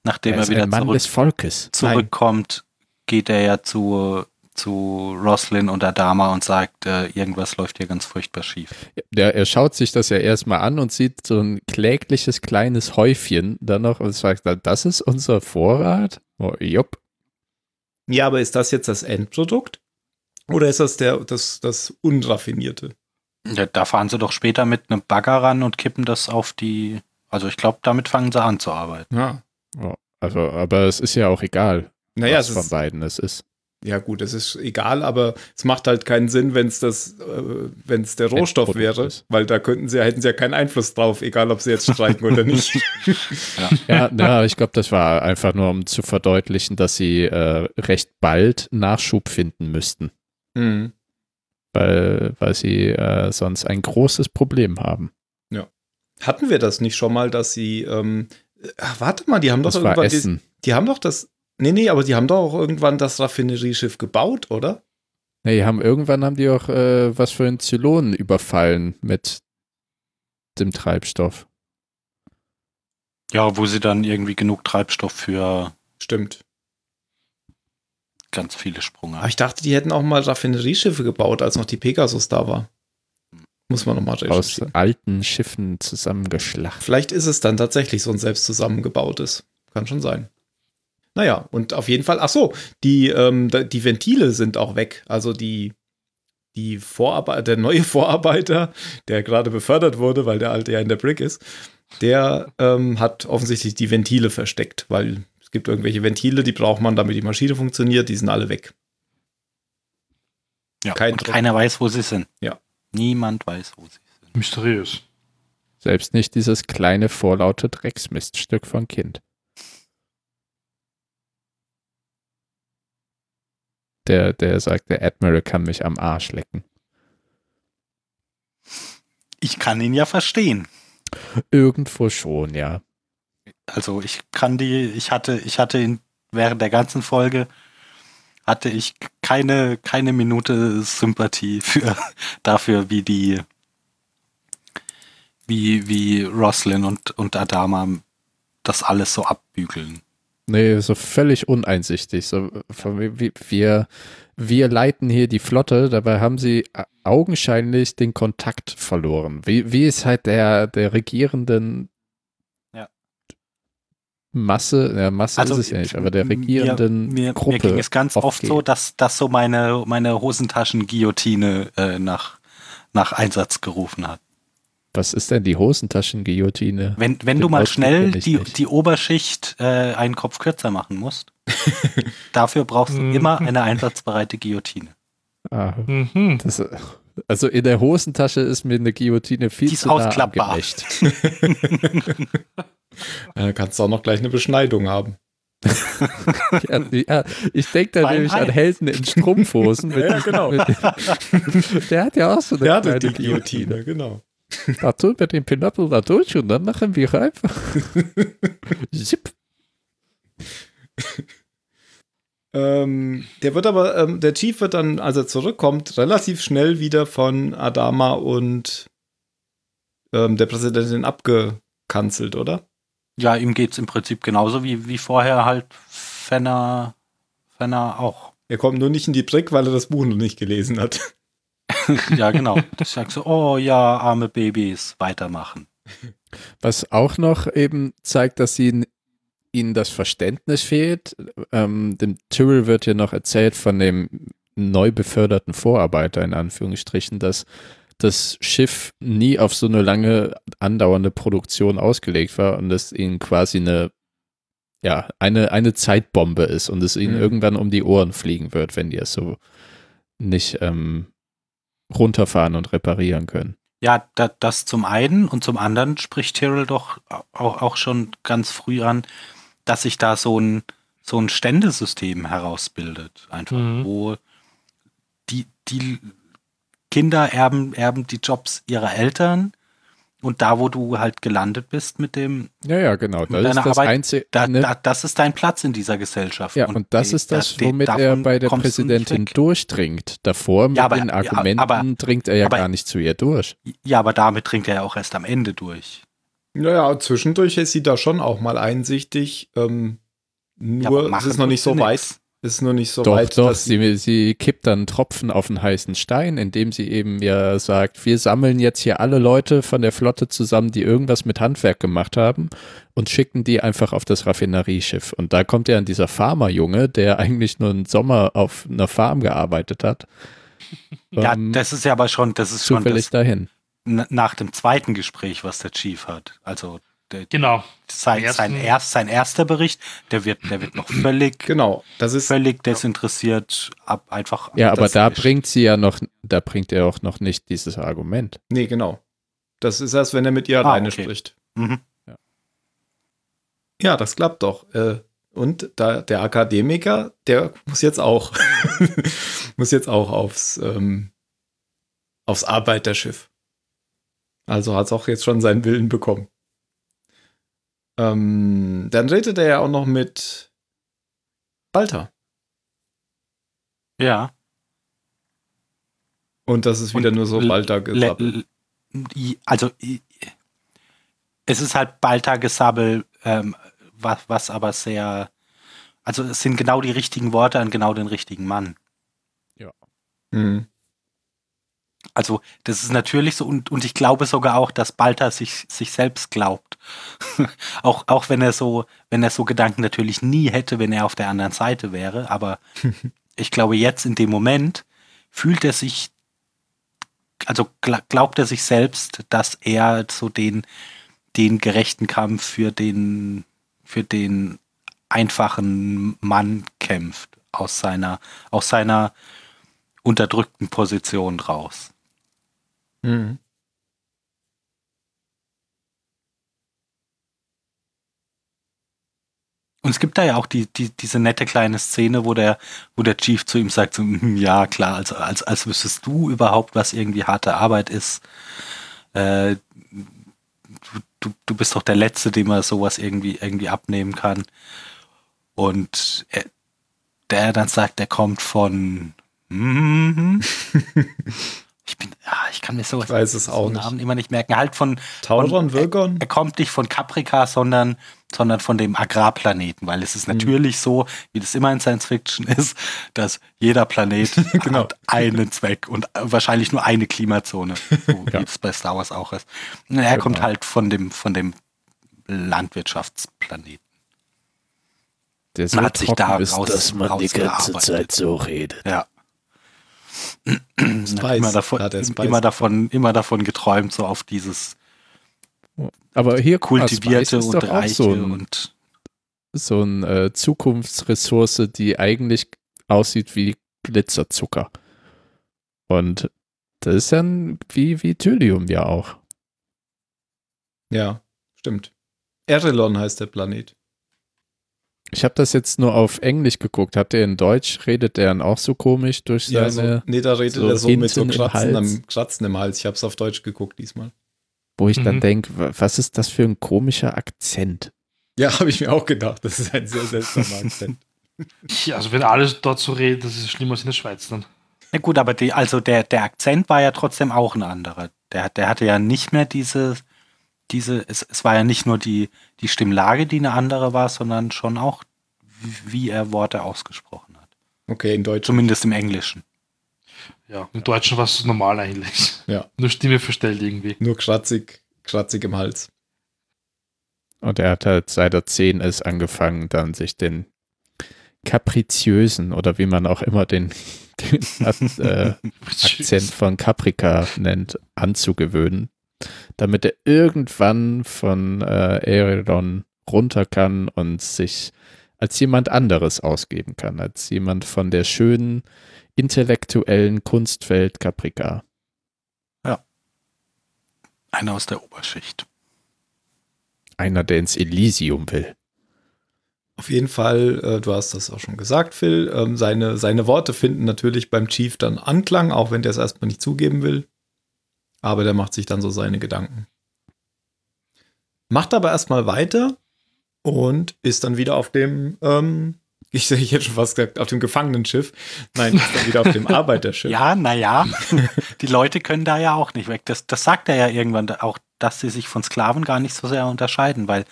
nachdem er er, wieder zurück, des Volkes. zurückkommt, geht er ja zu, zu Roslyn und Adama und sagt, äh, irgendwas läuft hier ganz furchtbar schief. Der, er schaut sich das ja erstmal an und sieht so ein klägliches kleines Häufchen dann noch und sagt, das ist unser Vorrat? Oh, jupp. Ja, aber ist das jetzt das Endprodukt? Oder ist das der, das, das Unraffinierte? Ja, da fahren sie doch später mit einem Bagger ran und kippen das auf die, also ich glaube, damit fangen sie an zu arbeiten. Ja. Oh, also, aber es ist ja auch egal, Naja, was es von ist, beiden es ist. ja gut, es ist egal, aber es macht halt keinen Sinn, wenn es das, äh, wenn es der Rohstoff Endprodukt wäre, ist. weil da könnten sie, hätten sie ja keinen Einfluss drauf, egal ob sie jetzt streiken oder nicht. <laughs> Ja, ja ich glaube, das war einfach nur, um zu verdeutlichen, dass sie äh, recht bald Nachschub finden müssten, Hm. weil, weil sie äh, sonst ein großes Problem haben. Hatten wir das nicht schon mal, dass sie, ähm, ach, warte mal, die haben doch Das war irgendwann, die, Essen. die haben doch das, nee, nee, aber die haben doch auch irgendwann das Raffinerieschiff gebaut, oder? Nee, die haben irgendwann haben die auch äh, was für einen Zylonen überfallen mit dem Treibstoff. Ja, wo sie dann irgendwie genug Treibstoff für Stimmt. ganz viele Sprung Aber ich dachte, die hätten auch mal Raffinerieschiffe gebaut, als noch die Pegasus da war. Muss man nochmal Aus alten Schiffen zusammengeschlacht. Vielleicht ist es dann tatsächlich so ein selbst zusammengebautes. Kann schon sein. Naja, und auf jeden Fall, ach so, die, ähm, die Ventile sind auch weg. Also die, die Vorarbeit, der neue <laughs> Vorarbeiter, der gerade befördert wurde, weil der alte ja in der Brick ist, der ähm, hat offensichtlich die Ventile versteckt, weil es gibt irgendwelche Ventile, die braucht man, damit die Maschine funktioniert, die sind alle weg. Ja, kein und Druck. keiner weiß, wo sie sind. Ja. Niemand weiß, wo sie sind. Mysteriös. Selbst nicht dieses kleine vorlaute Drecksmiststück von Kind. Der, der sagt, der Admiral kann mich am Arsch lecken. Ich kann ihn ja verstehen. Irgendwo schon, ja. Also ich kann die, ich hatte, ich hatte in, während der ganzen Folge hatte ich keine, keine Minute Sympathie für, <laughs> dafür, wie die, wie, wie Roslyn und, und Adama das alles so abbügeln. Nee, so völlig uneinsichtig. So, wir, wir leiten hier die Flotte, dabei haben sie augenscheinlich den Kontakt verloren. Wie, wie es halt der, der regierenden. Masse, ja, Masse Also, ist es ja nicht, aber der mir- regierenden Mir, Gruppe. mir ging es ganz oft oft so, geht. dass, dass so meine, meine Hosentaschen-Guillotine äh, nach, nach Einsatz gerufen hat. Was ist denn die Hosentaschen-Guillotine? Wenn, wenn Den du mal Ausdruck schnell die, nicht. die Oberschicht äh, einen Kopf kürzer machen musst, <laughs> dafür brauchst du Mhm. immer eine einsatzbereite Guillotine. Ah, Mhm. das, also in der Hosentasche ist mir eine Guillotine viel Die ist zu nah ausklappbar. <laughs> <laughs> angemächt. Äh, kannst du auch noch gleich eine Beschneidung haben. <laughs> Ja, ja, ich denke da Fein nämlich an Hals. Helden in Strumpfhosen. Mit, <laughs> Ja, genau. Mit, <laughs> der hat ja auch so eine Ja, die, kleine die Guillotine, genau. Da tun wir den Pinöppel da durch und dann machen wir einfach. Zip. Ähm, der wird aber, ähm, der Chief wird dann, als er zurückkommt, relativ schnell wieder von Adama und ähm, der Präsidentin abgekanzelt, oder? Ja, ihm geht's im Prinzip genauso wie, wie vorher halt Fenner, Fenner auch. Er kommt nur nicht in die Brick, weil er das Buch noch nicht gelesen hat. <laughs> ja, genau. Das sagt so, oh ja, arme Babys, weitermachen. Was auch noch eben zeigt, dass sie, ihnen das Verständnis fehlt. Ähm, dem Tyrrell wird ja noch erzählt von dem neu beförderten Vorarbeiter in Anführungsstrichen, dass das Schiff nie auf so eine lange andauernde Produktion ausgelegt war und es ihnen quasi eine ja, eine, eine Zeitbombe ist und es ihnen Mhm. irgendwann um die Ohren fliegen wird, wenn die es so nicht ähm, runterfahren und reparieren können. Ja, da, das zum einen und zum anderen spricht Tyrrell doch auch, auch schon ganz früh an, dass sich da so ein, so ein Ständesystem herausbildet. Einfach, Mhm. wo die, die Kinder erben, erben die Jobs ihrer Eltern und da, wo du halt gelandet bist mit dem, Ja, ja, genau. Das ist das Arbeit, einzige. da, ne? da, das ist dein Platz in dieser Gesellschaft. Ja, und, das die- ist das, die- womit er davon bei der du Präsidentin weg. durchdringt. Davor mit Ja, aber- den ja, Argumenten aber- dringt er ja aber- gar nicht zu ihr durch. Ja, aber damit dringt er ja auch erst am Ende durch. Naja, zwischendurch ist sie da schon auch mal einsichtig. Ähm, Ja, nur aber es ist noch nicht so weit. Ist nur nicht so doch, weit. doch, dass sie, sie kippt dann einen Tropfen auf einen heißen Stein, indem sie eben ja sagt, wir sammeln jetzt hier alle Leute von der Flotte zusammen, die irgendwas mit Handwerk gemacht haben und schicken die einfach auf das Raffinerieschiff. Und da kommt ja dann dieser Farmerjunge, der eigentlich nur einen Sommer auf einer Farm gearbeitet hat. <laughs> Ja, ähm, das ist ja aber schon, das ist schon zufällig das, dahin. nach dem zweiten Gespräch, was der Chief hat. Also der, Genau. sein, sein, erst, sein erster Bericht, der wird, der wird noch völlig, <clears throat> genau, das ist völlig desinteressiert ab einfach. Ja, aber da ist- bringt sie ja noch, da bringt er auch noch nicht dieses Argument. nee, genau. Das ist erst, wenn er mit ihr Ah, alleine okay. spricht. Mhm. Ja, das klappt doch. Äh, Und da, der Akademiker, der muss jetzt auch, <laughs> muss jetzt auch aufs, ähm, aufs Arbeiterschiff. Also hat es auch jetzt schon seinen Willen bekommen. Ähm, dann redet er ja auch noch mit Balta. Ja. Und das ist wieder Und nur so le- Balta Le- gesabbelt. l- also es ist halt Balta-Gesabbel, ähm, was, was aber sehr, also es sind genau die richtigen Worte an genau den richtigen Mann. Mhm. Also das ist natürlich so und, und ich glaube sogar auch, dass Balta sich, sich selbst glaubt. <laughs> auch, auch wenn er so, wenn er so Gedanken natürlich nie hätte, wenn er auf der anderen Seite wäre, aber <laughs> ich glaube jetzt in dem Moment fühlt er sich, also gla- glaubt er sich selbst, dass er so den, den gerechten Kampf für den, für den einfachen Mann kämpft aus seiner, aus seiner unterdrückten Position raus. Mhm. Und es gibt da ja auch die, die, diese nette kleine Szene, wo der, wo der Chief zu ihm sagt, so, "Hm, ja klar, also als, als wüsstest du überhaupt, was irgendwie harte Arbeit ist. Äh, du, du, du bist doch der Letzte, dem man sowas irgendwie, irgendwie abnehmen kann. Und er, der dann sagt, der kommt von <laughs> mhm. Ich bin, ja, ich kann mir sowas Ich weiß es so auch nicht. Namen immer nicht merken. Halt von, Tauron, von Virgon? er kommt nicht von Caprica, sondern, sondern von dem Agrarplaneten, weil es ist Mhm. natürlich so, wie das immer in Science Fiction ist, dass jeder Planet <laughs> Genau. hat einen Zweck und wahrscheinlich nur eine Klimazone, <laughs> so wie es bei Star Wars auch ist. Und er kommt Genau. halt von dem, von dem Landwirtschaftsplaneten. Der so Man hat sich da ist, raus- dass man die ganze. Zeit so redet. Ja. Spice. immer davon, immer davon, immer davon geträumt, so auf dieses Aber hier kultivierte ist und reiche so ein, und so ein äh, Zukunftsressource, die eigentlich aussieht wie Glitzerzucker. Und das ist dann wie, wie Thylium ja auch. Ja, stimmt. Erelon heißt der Planet. Ich habe das jetzt nur auf Englisch geguckt. Hat der in Deutsch, redet der dann auch so komisch durch Ja, seine, so, nee, da redet so er so mit so hinten im Kratzen, Hals. am, Kratzen im Hals. Ich habe es auf Deutsch geguckt diesmal. wo ich dann Mhm. denke, was ist das für ein komischer Akzent? Ja, <laughs> habe ich mir auch gedacht. Das ist ein sehr seltsamer <laughs> Akzent. Ja, also wenn alles dort so redet, das ist schlimmer als in der Schweiz dann. Na gut, aber die, also der, der Akzent war ja trotzdem auch ein anderer. Der, der hatte ja nicht mehr diese, diese, es, es war ja nicht nur die, die Stimmlage, die eine andere war, sondern schon auch, wie, er Worte ausgesprochen hat. Okay, in Deutsch. Zumindest im Englischen. Ja, im Deutschen war es normal eigentlich. Ja. Nur Stimme verstellt irgendwie. Nur kratzig, kratzig im Hals. Und er hat halt seit er zehn ist angefangen, dann sich den kapriziösen oder wie man auch immer den, den <laughs> äh, Akzent von Caprica nennt, anzugewöhnen, damit er irgendwann von äh, Aerodon runter kann und sich als jemand anderes ausgeben kann, als jemand von der schönen intellektuellen Kunstwelt Caprica. Einer aus der Oberschicht. Einer, der ins Elysium will. Auf jeden Fall, äh, du hast das auch schon gesagt, Phil, ähm, seine, seine Worte finden natürlich beim Chief dann Anklang, auch wenn der es erstmal nicht zugeben will. Aber der macht sich dann so seine Gedanken. Macht aber erstmal weiter und ist dann wieder auf dem, ähm, <laughs> ich sage jetzt schon fast gesagt, auf dem Gefangenenschiff. Nein, ist dann wieder auf dem <laughs> Arbeiterschiff. Ja, naja, <laughs> die Leute können da ja auch nicht weg. Das, das sagt er ja irgendwann auch, dass sie sich von Sklaven gar nicht so sehr unterscheiden, weil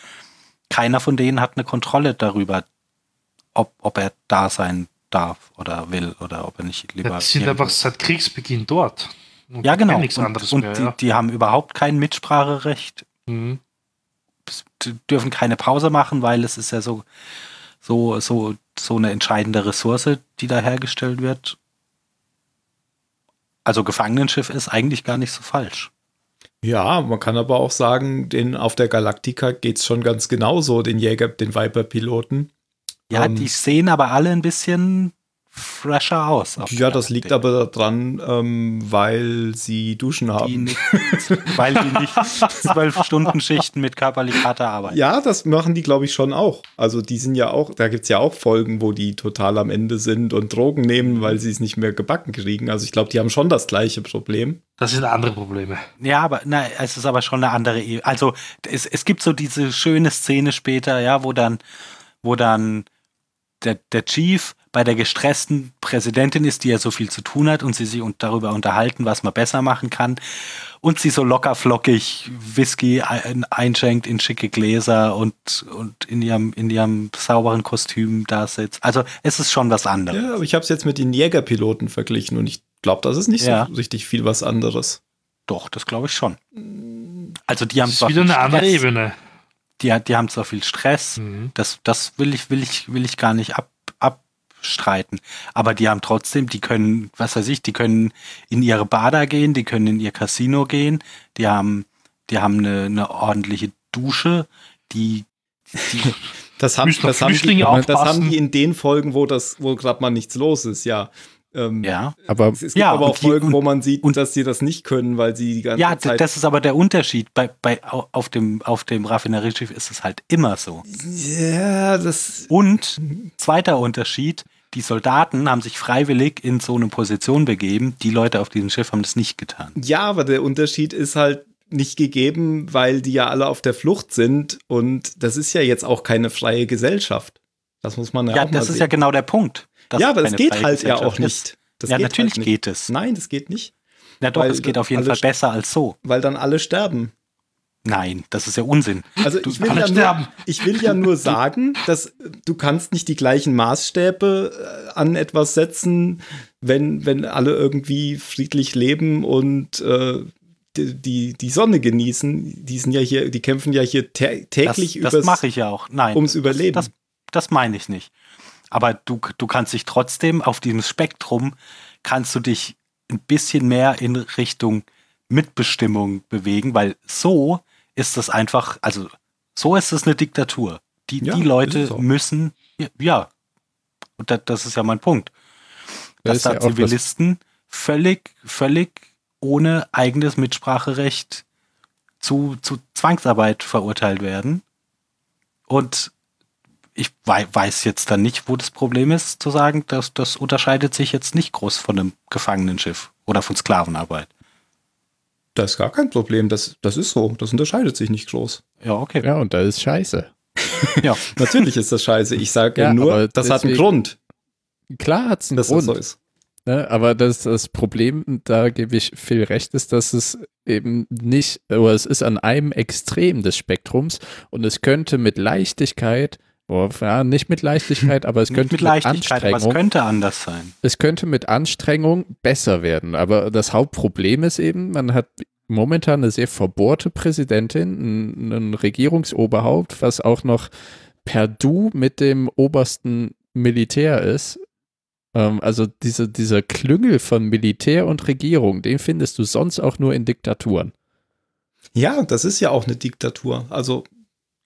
keiner von denen hat eine Kontrolle darüber, ob, ob er da sein darf oder will oder ob er nicht lieber. Ja, die sind einfach seit Kriegsbeginn dort. Und ja, genau. Nichts und anderes und mehr, die, ja. die haben überhaupt kein Mitspracherecht, Mhm. die dürfen keine Pause machen, weil es ist ja so, so, so, so eine entscheidende Ressource, die da hergestellt wird. Also Gefangenenschiff ist eigentlich gar nicht so falsch. Ja, man kann aber auch sagen, den, auf der Galaktika geht es schon ganz genauso, den Jäger, den Viper-Piloten. Ja, Ähm, die sehen aber alle ein bisschen fresher aus. Ja, das liegt Galaktik. aber daran, ähm, weil sie Duschen die haben. nicht, weil die nicht zwölf Stunden Schichten mit körperlich harter Arbeit. Ja, das machen die, glaube ich, schon auch. Also die sind ja auch, da gibt es ja auch Folgen, wo die total am Ende sind und Drogen nehmen, weil sie es nicht mehr gebacken kriegen. Also ich glaube, die haben schon das gleiche Problem. Das sind andere Probleme. Ja, aber na, es ist aber schon eine andere Ebene. Also es, es gibt so diese schöne Szene später, ja, wo dann, wo dann der, der Chief bei der gestressten Präsidentin ist, die ja so viel zu tun hat und sie sich und darüber unterhalten, was man besser machen kann. Und sie so locker flockig Whisky ein, einschenkt in schicke Gläser und, und in ihrem, in ihrem sauberen Kostüm da sitzt. Also es ist schon was anderes. Ja, aber ich habe es jetzt mit den Jägerpiloten verglichen und ich glaube, das ist nicht Ja. so richtig viel was anderes. Doch, das glaube ich schon. Also die haben Das ist zwar wieder viel eine andere Stress, Ebene. Die, die haben zwar viel Stress, Mhm. das, das will ich, will ich, will ich gar nicht ab, abstreiten. Aber die haben trotzdem, die können, was weiß ich, die können in ihre Bader gehen, die können in ihr Casino gehen, die haben, die haben eine, eine ordentliche Dusche, die, die Das haben, das haben, die, das haben die in den Folgen, wo das, wo gerade mal nichts los ist, ja. Ähm, ja. Aber Es, es gibt Ja, aber und auch die- Folgen, wo und- man sieht, dass sie das nicht können, weil sie die ganze Ja, Zeit. das ist aber der Unterschied. Bei, bei, au- auf dem, auf dem Raffinerieschiff ist es halt immer so. ja, das. Und zweiter Unterschied, die Soldaten haben sich freiwillig in so eine Position begeben. Die Leute auf diesem Schiff haben das nicht getan. Ja, aber der Unterschied ist halt nicht gegeben, weil die ja alle auf der Flucht sind und das ist ja jetzt auch keine freie Gesellschaft. Das muss man ja, Ja, auch mal das ist sehen. ja genau der Punkt. Ja, aber das keine geht halt ja auch nicht. Das ja, geht natürlich halt nicht. geht es. Nein, das geht nicht. Na doch, es geht auf jeden Fall besser als so. Weil dann alle sterben. Nein, das ist ja Unsinn. Also ich will, ja nur, ich will ja nur sagen, dass du kannst nicht die gleichen Maßstäbe äh, an etwas setzen, wenn, wenn alle irgendwie friedlich leben und äh, die, die, Sonne genießen. Die sind ja hier, die kämpfen ja hier tä täglich das das mache ich ja auch. Nein. ums Überleben. Das, das, das meine ich nicht. Aber du, du kannst dich trotzdem auf diesem Spektrum, kannst du dich ein bisschen mehr in Richtung Mitbestimmung bewegen, weil so ist das einfach, also so ist es eine Diktatur. Die, Ja, die Leute müssen, ja, und das, das ist ja mein Punkt, Das dass da ja Zivilisten völlig, völlig ohne eigenes Mitspracherecht zu, zu Zwangsarbeit verurteilt werden. Und ich wei weiß jetzt dann nicht, wo das Problem ist, zu sagen, dass das unterscheidet sich jetzt nicht groß von einem Gefangenenschiff oder von Sklavenarbeit. Das ist gar kein Problem. Das, das ist so. Das unterscheidet sich nicht groß. Ja, okay. Ja, und da ist scheiße. <laughs> Ja. <laughs> Natürlich ist das scheiße. Ich sage Ja, nur, das hat einen deswegen- Grund, Klar hat es einen dass Grund. das so ist. Ne, aber das, das Problem, da gebe ich viel recht, ist, dass es eben nicht, oder es ist an einem Extrem des Spektrums und es könnte mit Leichtigkeit, ja, nicht mit Leichtigkeit, aber es könnte mit mit, Leichtigkeit, aber es Anstrengung, könnte anders sein. es könnte mit Anstrengung besser werden. Aber das Hauptproblem ist eben, man hat momentan eine sehr verbohrte Präsidentin, ein, ein Regierungsoberhaupt, was auch noch per Du mit dem obersten Militär ist. Ähm, also diese, dieser Klüngel von Militär und Regierung, den findest du sonst auch nur in Diktaturen. Ja, das ist ja auch eine Diktatur. Also,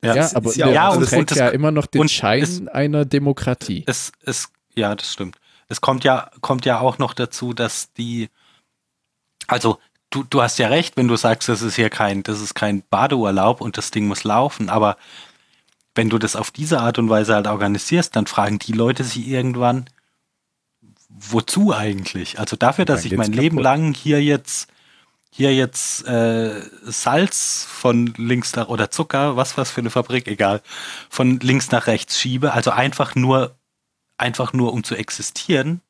Ja, Ja, ist- aber ist ja ja, und- trägt und ja immer noch den Schein es- einer Demokratie. es, es, ja, das stimmt. Es kommt ja, kommt ja auch noch dazu, dass die, also du, du hast ja recht, wenn du sagst, das ist hier kein, das ist kein Badeurlaub und das Ding muss laufen, aber wenn du das auf diese Art und Weise halt organisierst, dann fragen die Leute sich irgendwann, wozu eigentlich? Also dafür, dass ich mein geht's Leben kaputt. lang hier jetzt hier jetzt äh, Salz von links nach oder Zucker, was was für eine Fabrik, egal, von links nach rechts schiebe, also einfach nur einfach nur um zu existieren,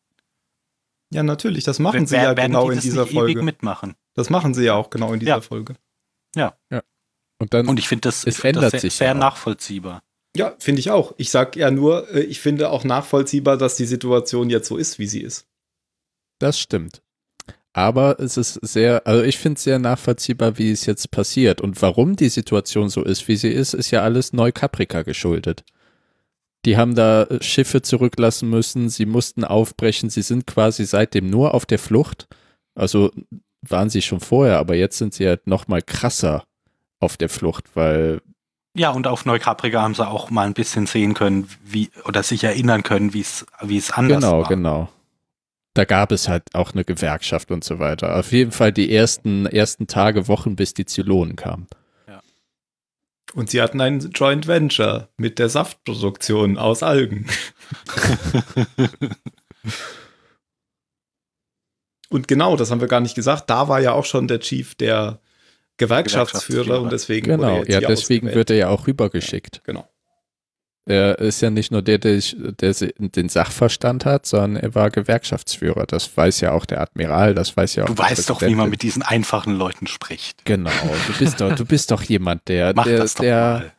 ja, natürlich, das machen sie ja genau die in dieser nicht ewig Folge. mitmachen. Das machen sie ja auch genau in dieser Ja. Folge. Und dann Und ich finde das, Es ich find ändert das sehr, sich sehr ja nachvollziehbar. Ja, finde ich auch. Ich sag ja nur, äh, ich finde auch nachvollziehbar, dass die Situation jetzt so ist, wie sie ist. Das stimmt. Aber es ist sehr, also ich finde es sehr nachvollziehbar, wie es jetzt passiert. Und warum die Situation so ist, wie sie ist, ist ja alles Neukaprika geschuldet. Die haben da äh, Schiffe zurücklassen müssen, sie mussten aufbrechen, sie sind quasi seitdem nur auf der Flucht. Also waren sie schon vorher, aber jetzt sind sie halt noch mal krasser auf der Flucht, weil Ja, und auf Neukaprika haben sie auch mal ein bisschen sehen können, wie, oder sich erinnern können, wie es, wie es anders genau, war. genau. Da gab es halt auch eine Gewerkschaft und so weiter. Auf jeden Fall die ersten, ersten Tage, Wochen, bis die Zylonen kamen. Und sie hatten ein Joint Venture mit der Saftproduktion aus Algen. <laughs> und genau, das haben wir gar nicht gesagt. Da war ja auch schon der Chief der Gewerkschaftsführer Gewerkschaftsführer. und deswegen wurde Genau, er jetzt ja, deswegen ausgewählt. wird er ja auch rübergeschickt. Genau. Er ist ja nicht nur der, der, der den Sachverstand hat, sondern er war Gewerkschaftsführer. Das weiß ja auch der Admiral, das weiß ja auch Du weißt doch, wie man mit diesen einfachen Leuten spricht. Genau, du bist doch, du bist doch jemand, der, Mach der, das doch der,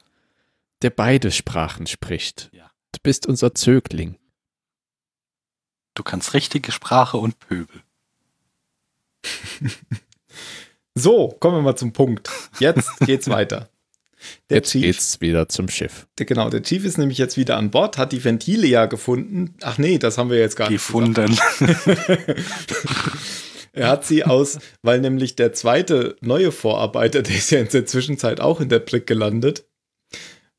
der beide Sprachen spricht. Ja. Du bist unser Zögling. Du kannst richtige Sprache und Pöbel. <laughs> So, kommen wir mal zum Punkt. Jetzt geht's weiter. Der Jetzt Chief, geht's wieder zum Schiff. der, genau, der Chief ist nämlich jetzt wieder an Bord, hat die Ventile ja gefunden. Ach nee, das haben wir jetzt gar nicht gesagt. Gefunden. <laughs> Er hat sie aus, weil nämlich der zweite neue Vorarbeiter, <laughs> der ist ja in der Zwischenzeit auch in der Brick gelandet,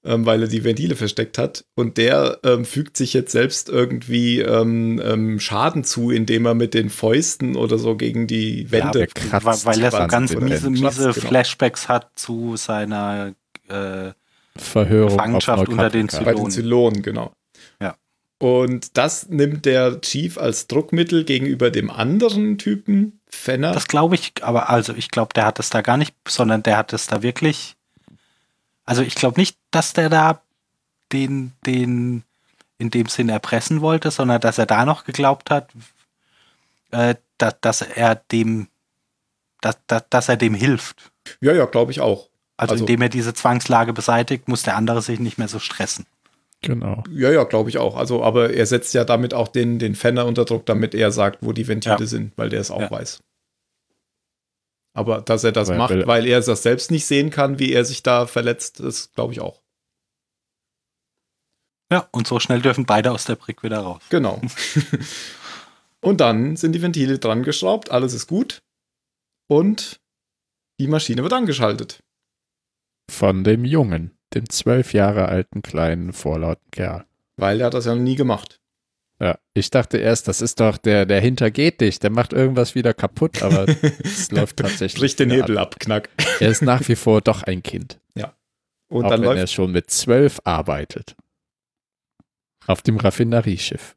ähm, weil er die Ventile versteckt hat. Und der ähm, fügt sich jetzt selbst irgendwie ähm, ähm, Schaden zu, indem er mit den Fäusten oder so gegen die Wände. der kratzt weil, weil er so ganz miese, miese genau. Flashbacks hat zu seiner äh, Verhörung Gefangenschaft auf unter den Neukaprika. bei den Zylonen, genau. Ja. Und das nimmt der Chief als Druckmittel gegenüber dem anderen Typen, Fenner. Das glaube ich, aber also ich glaube, der hat es da gar nicht, sondern der hat es da wirklich. Also ich glaube nicht, dass der da den, den in dem Sinn erpressen wollte, sondern dass er da noch geglaubt hat, äh, dass, dass er dem dass, dass, dass er dem hilft. Ja, ja, glaube ich auch. Also, Also- indem er diese Zwangslage beseitigt, muss der andere sich nicht mehr so stressen. Genau. Ja, ja, glaube ich auch. Also, aber er setzt ja damit auch den, den Fenner unter Druck, damit er sagt, wo die Ventile Ja. sind, weil der es auch Ja. weiß. Aber dass er das Weil- macht, weil- weil er das selbst nicht sehen kann, wie er sich da verletzt, das glaube ich auch. Ja, und so schnell dürfen beide aus der Brick wieder raus. Genau. <laughs> und dann sind die Ventile dran geschraubt, alles ist gut. Und die Maschine wird angeschaltet. Von dem Jungen, dem zwölf Jahre alten kleinen vorlauten Kerl. Weil er hat das ja noch nie gemacht. Ja, ich dachte erst, das ist doch der, der hintergeht dich, der macht irgendwas wieder kaputt, aber <laughs> es läuft tatsächlich. Bricht den Hebel ab, knack. Er ist nach wie vor doch ein Kind. Und auch dann wenn er läuft. schon mit zwölf arbeitet. Auf dem Raffinerieschiff.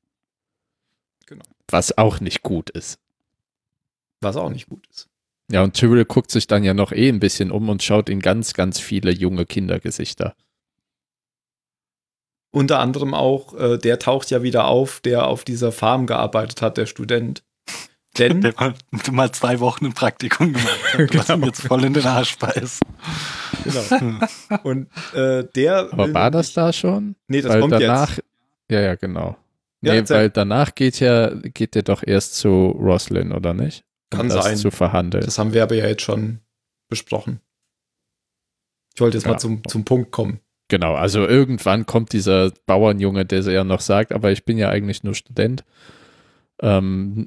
Genau. Was auch nicht gut ist. Was auch nicht gut ist. Ja, und Tyrell guckt sich dann ja noch eh ein bisschen um und schaut in ganz, ganz viele junge Kindergesichter. Unter anderem auch, äh, der taucht ja wieder auf, der auf dieser Farm gearbeitet hat, der Student. <laughs> Denn, Der mal, mal zwei Wochen ein Praktikum gemacht hat, <laughs> was ihm Genau. jetzt voll in den Arsch beißt. genau. Und äh, der. Aber war das da schon? Nee, das weil kommt danach, jetzt. ja, ja, genau. Ja, nee, weil danach geht ja, geht der doch erst zu Roslyn, oder nicht? Kann das sein. zu verhandeln. Das haben wir aber ja jetzt schon besprochen. Ich wollte jetzt Ja. mal zum, zum Punkt kommen. Genau, also irgendwann kommt dieser Bauernjunge, der ja noch sagt, aber ich bin ja eigentlich nur Student, ähm,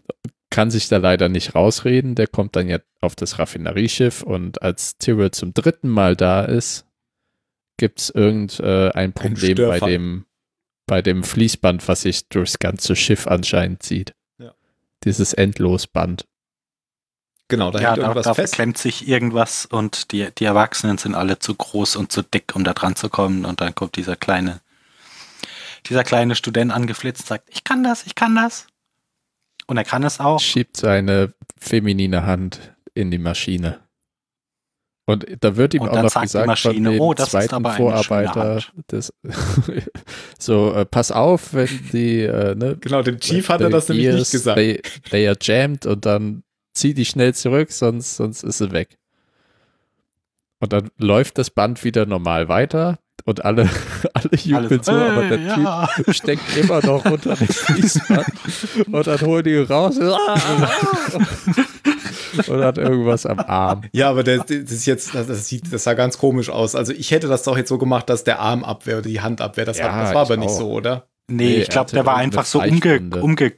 kann sich da leider nicht rausreden. Der kommt dann ja auf das Raffinerieschiff und als Tyrell zum dritten Mal da ist, gibt es irgendein ein Problem bei dem, bei dem Fließband, was sich durchs ganze Schiff anscheinend zieht. Ja. Dieses Endlosband. Genau, da ja, hängt da, irgendwas da fest. verklemmt sich irgendwas und die, die Erwachsenen sind alle zu groß und zu dick, um da dran zu kommen. Und dann kommt dieser kleine, dieser kleine Student angeflitzt und sagt, ich kann das, ich kann das. Und er kann es auch. schiebt seine feminine Hand in die Maschine. Und da wird ihm Und auch noch sagt die gesagt Maschine, von dem "Oh, das ist zweiten aber eine schöne Vorarbeiter, Hand." des, <laughs> so, äh, pass auf, wenn die, äh, ne, Genau, dem Chief hat er das nämlich nicht ears, gesagt. They, they are jammed und dann zieh die schnell zurück, sonst, sonst ist sie weg. Und dann läuft das Band wieder normal weiter und alle, <laughs> alle jubeln Alles, so, aber "Hey, der ja." Typ steckt immer noch unter dem <laughs> Fließband und dann holen die ihn raus <laughs> und hat irgendwas am Arm. Ja, aber der, das ist jetzt, das, sieht, das sah ganz komisch aus. Also ich hätte das doch jetzt so gemacht, dass der Arm ab wäre oder die Hand ab wäre. Das, Ja, hat- das war aber nicht auch. so, oder? Nee, Nee, ich glaube, der war einfach so umge... Umge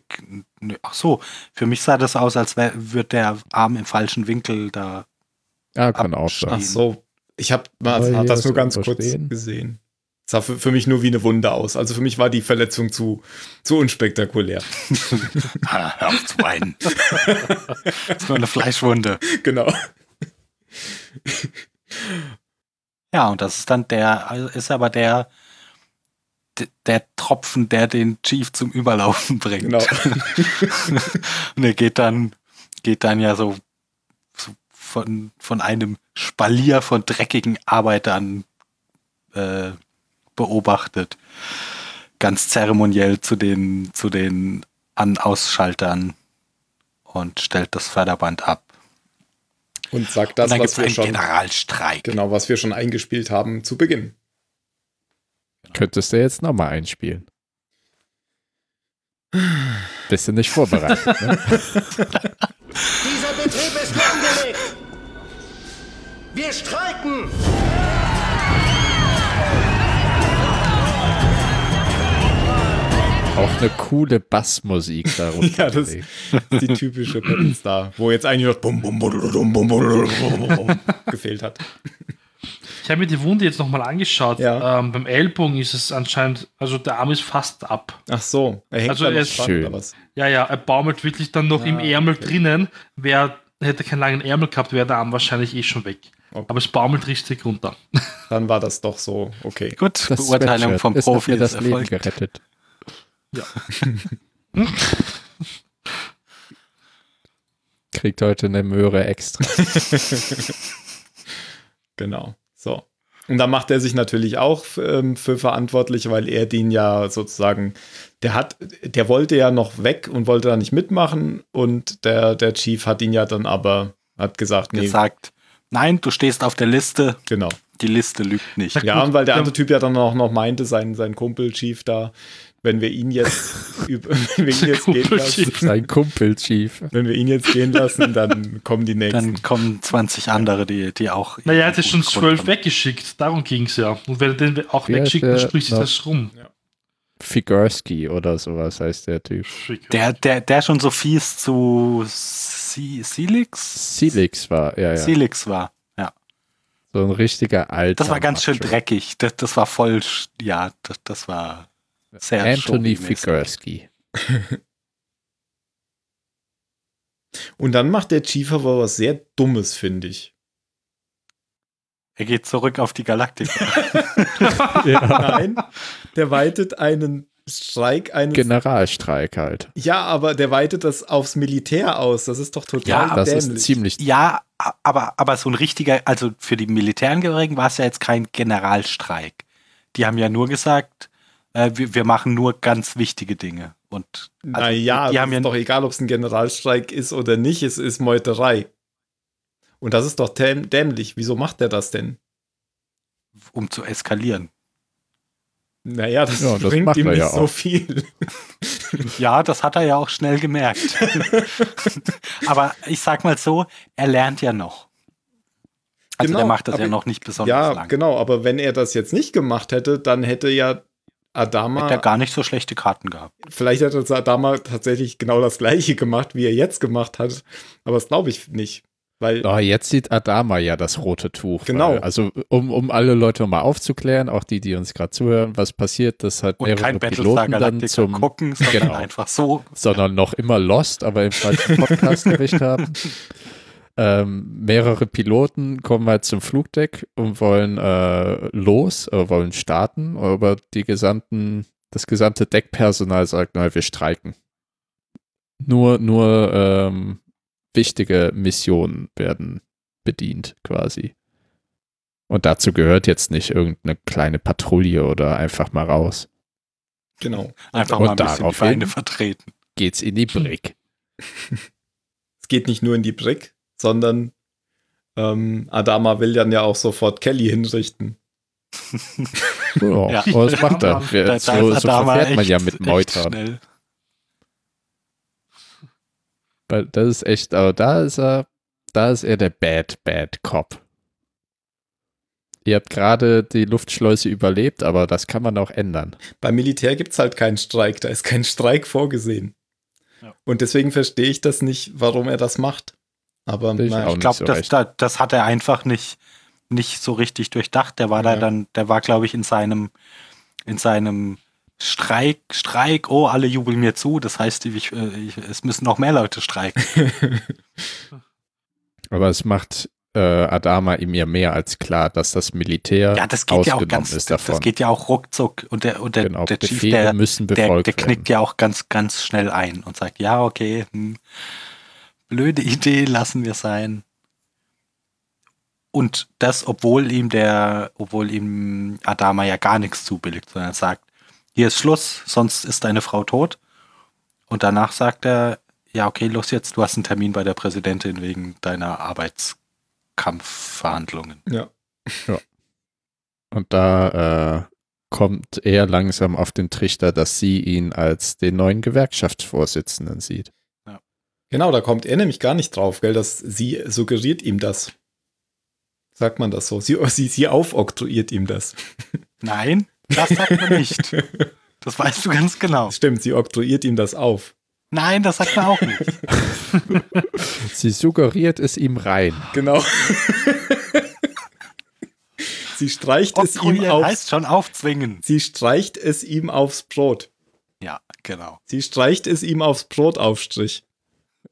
ach so, für mich sah das aus, als würde der Arm im falschen Winkel da. Ja, kann auch sein. Ach so. Ich habe hab das nur ganz irgendwo kurz gesehen. Das sah für, für mich nur wie eine Wunde aus. Also für mich war die Verletzung zu, zu unspektakulär. <laughs> Ah, Hör auf zu weinen. das ist nur eine Fleischwunde. genau. Ja, und das ist dann der, also ist aber der, der Tropfen, der den Chief zum Überlaufen bringt. Genau. <laughs> und er geht dann, geht dann ja so, so von, von einem Spalier von dreckigen Arbeitern äh, beobachtet. Ganz zeremoniell zu den, zu den An-Ausschaltern und stellt das Förderband ab. Und sagt das, und dann was wir einen schon, Generalstreik. genau, was wir schon eingespielt haben zu Beginn. Könntest du jetzt nochmal einspielen? Bist du nicht vorbereitet, ne? Dieser Betrieb ist lahmgelegt. Wir streiken. Auch eine coole Bassmusik darunter. Ja, das ist die typische Battlestar, wo jetzt eigentlich noch bum, bum, bum, bum, bum, bum, bum, bum gefehlt hat. Ich habe mir die Wunde jetzt nochmal angeschaut. Ja. Ähm, beim Ellbogen ist es anscheinend, also der Arm ist fast ab. Ach so, er hängt Also da er ist schön. oder was? Ja, ja, er baumelt wirklich dann noch im Ah, Ärmel okay. drinnen. Wer hätte keinen langen Ärmel gehabt, wäre der Arm wahrscheinlich eh schon weg. Okay. Aber es baumelt richtig runter. <laughs> Dann war das doch so, okay. Gut, Das Beurteilung vom Profi mir das ist Leben gerettet. <laughs> Kriegt heute eine Möhre extra. <laughs> Genau. So. Und da macht er sich natürlich auch ähm, für verantwortlich, weil er den ja sozusagen, der hat, der wollte ja noch weg und wollte da nicht mitmachen und der, der Chief hat ihn ja dann aber Hat gesagt, nee, gesagt, nein, du stehst auf der Liste, genau. die Liste lügt nicht. Ja, und weil der andere Typ ja dann auch noch meinte, sein, sein Kumpel Chief da, wenn wir ihn jetzt, <laughs> wenn wir ihn jetzt gehen lassen. Sein Kumpel Chief. wenn wir ihn jetzt gehen lassen, dann kommen die nächsten. Dann kommen 20 andere, die, die auch. Naja, er hat ja schon zwölf weggeschickt, darum ging es ja. Und wenn er den auch Wie heißt wegschickt, dann spricht sich das rum. Figurski oder sowas heißt der Typ. Der, der, der schon so fies zu Si- Silix? Silix war, ja, ja. Silix war. Ja. So ein richtiger alter. Das war ganz schön dreckig. Das, das war voll, ja, das, das war sehr Anthony. Figurski. <laughs> Und dann macht der Chief aber was sehr Dummes, finde ich. Er geht zurück auf die Galaktik. <laughs> Nein, der weitet einen Streik eines. Generalstreik halt. Ja, aber der weitet das aufs Militär aus. Das ist doch total Ja, Das dämlich. ist ziemlich. ja, aber, aber so ein richtiger, also für die Militärangehörigen war es ja jetzt kein Generalstreik. Die haben ja nur gesagt, äh, wir, wir machen nur ganz wichtige Dinge. Und also, naja, die haben ja doch egal, ob es ein Generalstreik ist oder nicht. Es ist Meuterei. Und das ist doch däm dämlich. Wieso macht er das denn? um zu eskalieren. Naja, das, Ja, das bringt macht ihm er nicht ja so auch. viel. <laughs> <laughs> Ja, das hat er ja auch schnell gemerkt. <laughs> aber ich sag mal so, er lernt ja noch. Also Genau, der macht das ja noch nicht besonders Ja, lang. genau. Aber wenn er das jetzt nicht gemacht hätte, dann hätte ja Adama. Hat er gar nicht so schlechte Karten gehabt. Vielleicht hat er Adama tatsächlich genau das gleiche gemacht, wie er jetzt gemacht hat. Aber das glaube ich nicht. Weil, Oh, jetzt sieht Adama ja das rote Tuch. Genau. Weil, also, um, um alle Leute mal aufzuklären, auch die, die uns gerade zuhören, was passiert, dass halt Und mehrere kein Piloten dann zum, gucken, sondern Genau. einfach so. sondern noch immer Lost, aber im falschen Podcast <laughs> erwischt haben. Ähm, mehrere Piloten kommen halt zum Flugdeck und wollen äh, los, äh, wollen starten, aber die gesamten, das gesamte Deckpersonal sagt, nein, wir streiken. Nur, nur ähm, wichtige Missionen werden bedient, quasi. Und dazu gehört jetzt nicht irgendeine kleine Patrouille oder einfach mal raus. genau. Einfach Und mal ein bisschen Feinde vertreten. Geht's in die Brick. <laughs> Es geht nicht nur in die Brick, sondern ähm, Adama will dann ja auch sofort Kelly hinrichten. Ja, Ja. aber das macht er. Da- da so so verfährt man echt- ja mit Meutern. Das ist echt, aber da ist er, da ist er der Bad, Bad Cop. Ihr habt gerade die Luftschleuse überlebt, aber das kann man auch ändern. Beim Militär gibt es halt keinen Streik, da ist kein Streik vorgesehen. Ja. Und deswegen verstehe ich das nicht, warum er das macht. Aber ich Ich glaube, so das, da, das hat er einfach nicht, nicht so richtig durchdacht. Der war da Ja. dann, der war, glaube ich, in seinem, in seinem Streik, Streik, oh, alle jubeln mir zu. Das heißt, ich, ich, es müssen noch mehr Leute streiken. <laughs> Aber es macht äh, Adama ihm ja mehr als klar, dass das Militär Ja, das geht ja auch ausgenommen ganz, ist das, davon. das geht ja auch ruckzuck. Und der, und der, genau, der Chief, der, müssen der, der knickt ja auch ganz, ganz schnell ein und sagt, ja, okay, hm, blöde Idee, lassen wir sein. Und das, obwohl ihm der, obwohl ihm Adama ja gar nichts zubilligt, sondern er sagt, hier ist Schluss, sonst ist deine Frau tot. Und danach sagt er, ja, okay, los jetzt, du hast einen Termin bei der Präsidentin wegen deiner Arbeitskampfverhandlungen. ja. <laughs> Und da äh, kommt er langsam auf den Trichter, dass sie ihn als den neuen Gewerkschaftsvorsitzenden sieht. Genau, da kommt er nämlich gar nicht drauf, gell, dass sie suggeriert ihm das. Sagt man das so? Sie, <laughs> sie, sie aufoktroyiert ihm das. <laughs> Nein, das sagt man nicht. Das weißt du ganz genau. Stimmt, sie oktroyiert ihm das auf. Nein, das sagt man auch nicht. <laughs> Sie suggeriert es ihm rein. Genau. sie streicht es ihm auf. heißt schon aufzwingen. Sie streicht es ihm aufs Brot. Ja, genau. Sie streicht es ihm aufs Brotaufstrich.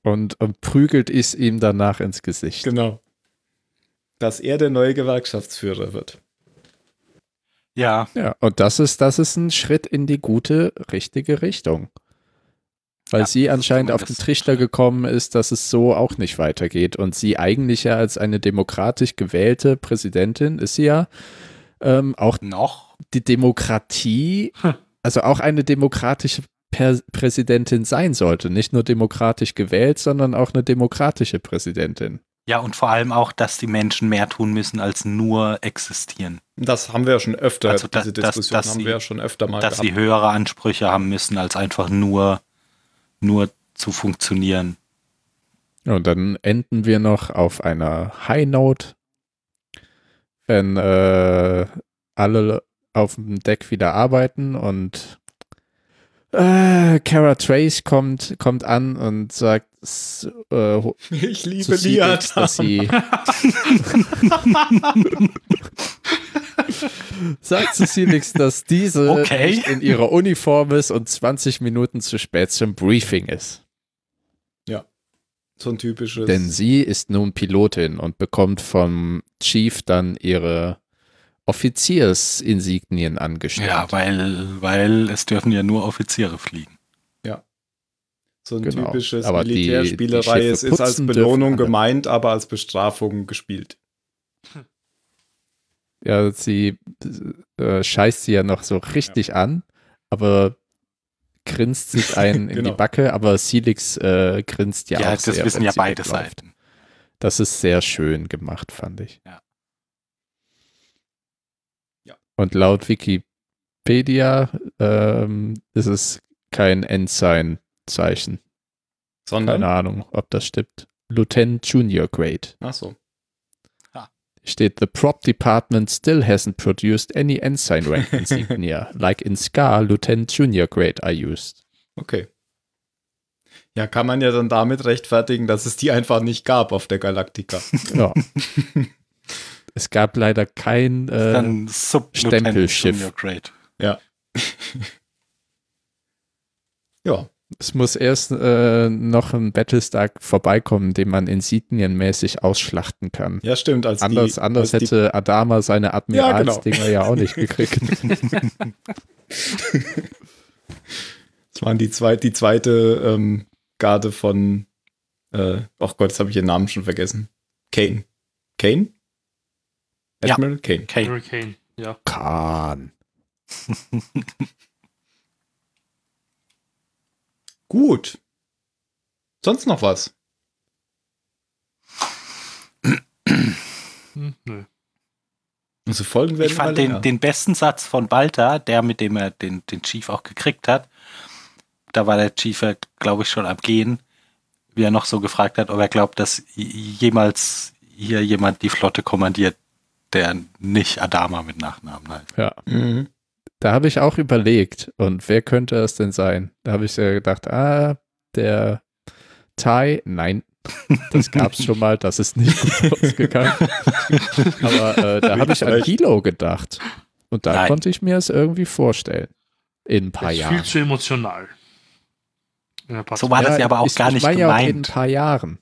Und, und prügelt es ihm danach ins Gesicht. Genau. Dass er der neue Gewerkschaftsführer wird. Ja, Ja, und das ist, das ist ein Schritt in die gute, richtige Richtung. Weil Ja, sie anscheinend auf den Trichter gekommen ist, dass es so auch nicht weitergeht. Und sie eigentlich ja als eine demokratisch gewählte Präsidentin ist sie ja ähm, auch noch. die Demokratie, also auch eine demokratische Präsidentin sein sollte. Nicht nur demokratisch gewählt, sondern auch eine demokratische Präsidentin. Ja, und vor allem auch, dass die Menschen mehr tun müssen, als nur existieren. Das haben wir ja schon öfter, Also, da- diese dass- Diskussion dass haben sie- wir ja schon öfter mal dass gehabt. sie höhere Ansprüche haben müssen, als einfach nur, nur zu funktionieren. Ja, Und dann enden wir noch auf einer High Note, wenn äh, alle auf dem Deck wieder arbeiten und äh, Kara Trace kommt, kommt an und sagt äh, Ich liebe Liata. dass sie <laughs> sagt zu Silex, dass diese Okay. nicht in ihrer Uniform ist und 20 Minuten zu spät zum Briefing ist. So ein typisches. Denn sie ist nun Pilotin und bekommt vom Chief dann ihre Offiziersinsignien angestellt. Ja, weil, weil es dürfen ja nur Offiziere fliegen. so ein genau. typisches Aber die- Militärspielerei. die es Schiffe ist als Belohnung gemeint, aber als Bestrafung gespielt. Ja, sie äh, scheißt sie ja noch so richtig an, aber grinst sich <laughs> einen in Genau. die Backe, aber Silix äh, grinst ja, Ja, auch das sehr, wissen ja beide wegläuft. Seiten. Das ist sehr schön gemacht, fand ich. Ja. Und laut Wikipedia ähm, ist es kein Ensign-Zeichen. Sondern. Keine Ahnung, ob das stimmt. Lieutenant Junior Grade. Ach so. Steht, the prop department still hasn't produced any ensign rank insignia. <laughs> like in Scar, Lieutenant Junior Grade are used. Okay. Ja, kann man ja dann damit rechtfertigen, dass es die einfach nicht gab auf der Galaktika. Ja. <laughs> es gab leider kein äh, Stempelschiff. Grade. <laughs> ja, Es muss erst äh, noch ein Battlestar vorbeikommen, den man insignienmäßig ausschlachten kann. ja, stimmt. Als Anders, die, anders als die, hätte Adama seine Ja, Admiralsdinger ja auch nicht gekriegt. <laughs> Das waren die, zwei, die zweite ähm, Garde von, äh, ach Gott, jetzt habe ich ihren Namen schon vergessen. Kane. Kane? Ja. Admiral Kane. Okay. Hurricane, ja. Khan. <laughs> Gut. Sonst noch was? Hm, nö. Unsere Folgen werden Ich fand den, den besten Satz von Walter, der mit dem er den, den Chief auch gekriegt hat, da war der Chief ja, glaube ich, schon am Gehen, wie er noch so gefragt hat, ob er glaubt, dass jemals hier jemand die Flotte kommandiert, der nicht Adama mit Nachnamen heißt. Ja. Mhm. Da habe ich auch überlegt, und wer könnte es denn sein? Da habe ich ja gedacht, ah, der Tai, nein, das gab es schon mal, das ist nicht gut ausgegangen. <laughs> Aber äh, da habe ich an. Hilo gedacht. Und da Nein. konnte ich mir es irgendwie vorstellen. In ein paar ist Jahren. viel zu emotional. Ja. So war das ja aber auch ich, gar ich nicht meine ja auch in ein gemeint. paar Jahren.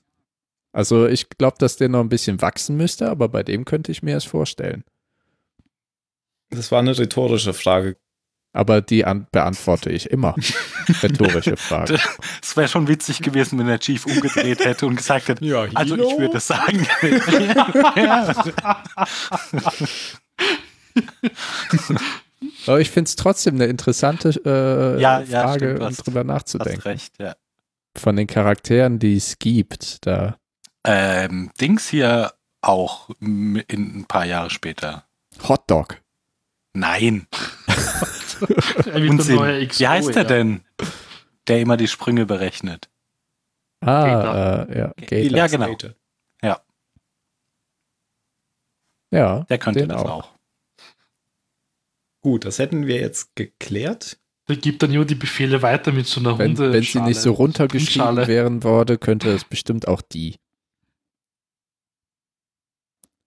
Also ich glaube, dass der noch ein bisschen wachsen müsste, aber bei dem könnte ich mir es vorstellen. Das war eine rhetorische Frage. Aber die an beantworte ich immer. <laughs> Rhetorische Frage. <laughs> Es wäre schon witzig gewesen, wenn der Chief umgedreht hätte und gesagt hätte, Ja, also ich würde sagen. <laughs> Aber ich finde es trotzdem eine interessante äh, Ja, ja, Frage, stimmt, um hast- drüber Hast nachzudenken. recht, ja. Von den Charakteren, die es gibt, da Ähm, Dings hier auch in ein paar Jahre später. Hotdog. Nein, <laughs> Unsinn. Wie heißt der ja. denn? Der immer die Sprünge berechnet. Ah, äh, ja, Gator. Ja, genau. Skater. Ja, Der könnte den das auch. auch. Gut, das hätten wir jetzt geklärt. Der gibt dann nur die Befehle weiter mit so einer Wenn, Hunde. wenn sie nicht so runtergeschrieben werden würde, könnte es bestimmt auch die.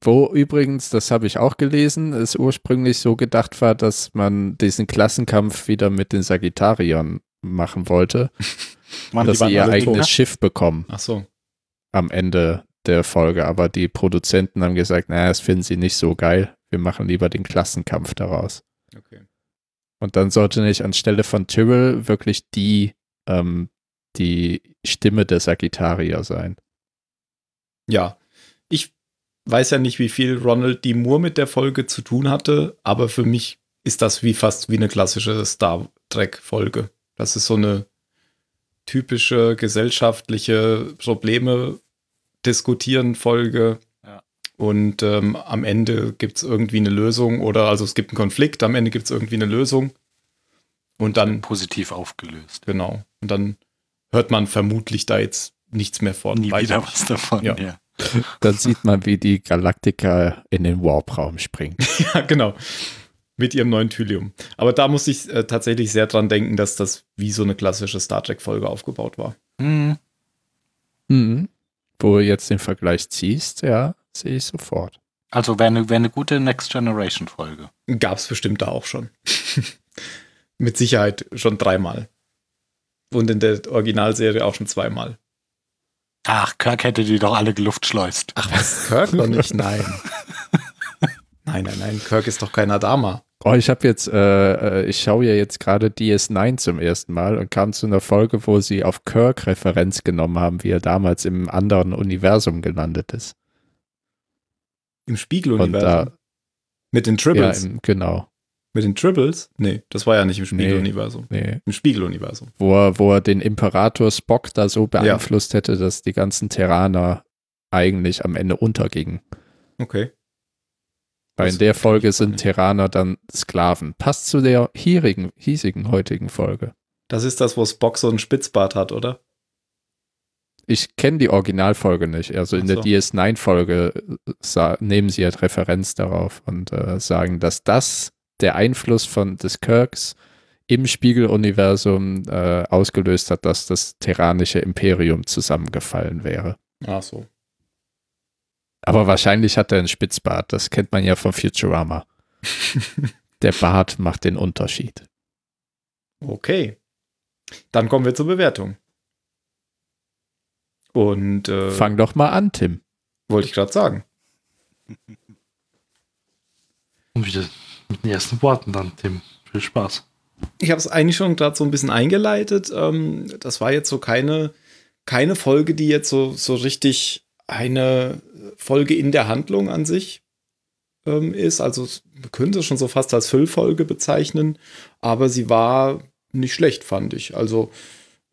Wo übrigens, das habe ich auch gelesen, es ursprünglich so gedacht war, dass man diesen Klassenkampf wieder mit den Sagittariern machen wollte, <laughs> Mann, dass sie ihr eigenes tot. Schiff bekommen Ach so. am Ende der Folge. Aber die Produzenten haben gesagt, naja, das finden sie nicht so geil. Wir machen lieber den Klassenkampf daraus. Okay. Und dann sollte nicht anstelle von Tyrrell wirklich die, ähm, die Stimme der Sagittarier sein. Ja. Weiß ja nicht, wie viel Ronald D. Moore mit der Folge zu tun hatte, aber für mich ist das wie fast wie eine klassische Star Trek-Folge. Das ist so eine typische gesellschaftliche Probleme diskutieren Folge. Ja. Und ähm, am Ende gibt es irgendwie eine Lösung oder also es gibt einen Konflikt, am Ende gibt es irgendwie eine Lösung. Und dann, Positiv aufgelöst. genau, und dann hört man vermutlich da jetzt nichts mehr von. Nie wieder was davon. Ja. Ja. Dann sieht man, wie die Galaktika in den Warp-Raum springt. <laughs> Ja, genau. Mit ihrem neuen Thylium. Aber da muss ich äh, tatsächlich sehr dran denken, dass das wie so eine klassische Star Trek-Folge aufgebaut war. Hm. Mhm. Wo du jetzt den Vergleich ziehst, ja, sehe ich sofort. Also wäre eine wär ne gute Next Generation Folge. Gab es bestimmt da auch schon. <laughs> Mit Sicherheit schon dreimal. Und in der Originalserie auch schon zweimal. Ach, Kirk hätte die doch alle geluftschleust. Ach was, Kirk doch nicht? Nein. <laughs> nein, nein, nein, Kirk ist doch kein Adama. Oh, ich habe jetzt, äh, äh, ich schaue ja jetzt gerade DS9 zum ersten Mal und kam zu einer Folge, wo sie auf Kirk Referenz genommen haben, wie er damals im anderen Universum gelandet ist. Im Und Spiegeluniversum. da, Mit den ja, Tribbles. im, genau, Mit den Tribbles? Nee, das war ja nicht im. Spiegeluniversum. nee, Im Spiegeluniversum. wo er, wo er den Imperator Spock da so beeinflusst hätte, dass die ganzen Terraner eigentlich am Ende untergingen. Okay. Weil Das in der Folge sind. Terraner dann Sklaven. Passt zu der hierigen, hiesigen heutigen Folge. Das ist das, wo Spock so einen Spitzbart hat, oder? Ich kenne die Originalfolge nicht. Also in Ach der so. DS9-Folge sa- nehmen sie halt Referenz darauf und äh, sagen, dass das der Einfluss von des Kirks im Spiegeluniversum äh, ausgelöst hat, dass das terranische Imperium zusammengefallen wäre. Ach so. Aber wahrscheinlich hat er einen Spitzbart. Das kennt man ja von Futurama. <laughs> Der Bart macht den Unterschied. Okay. Dann kommen wir zur Bewertung. Und äh, Fang doch mal an, Tim. wollte ich gerade sagen. Und wieder mit den ersten Worten dann, Tim. Viel Spaß. Ich habe es eigentlich schon gerade so ein bisschen eingeleitet. Ähm, das war jetzt so keine, keine Folge, die jetzt so, so richtig eine Folge in der Handlung an sich ähm, ist. Also man könnte es schon so fast als Füllfolge bezeichnen, aber sie war nicht schlecht, fand ich. Also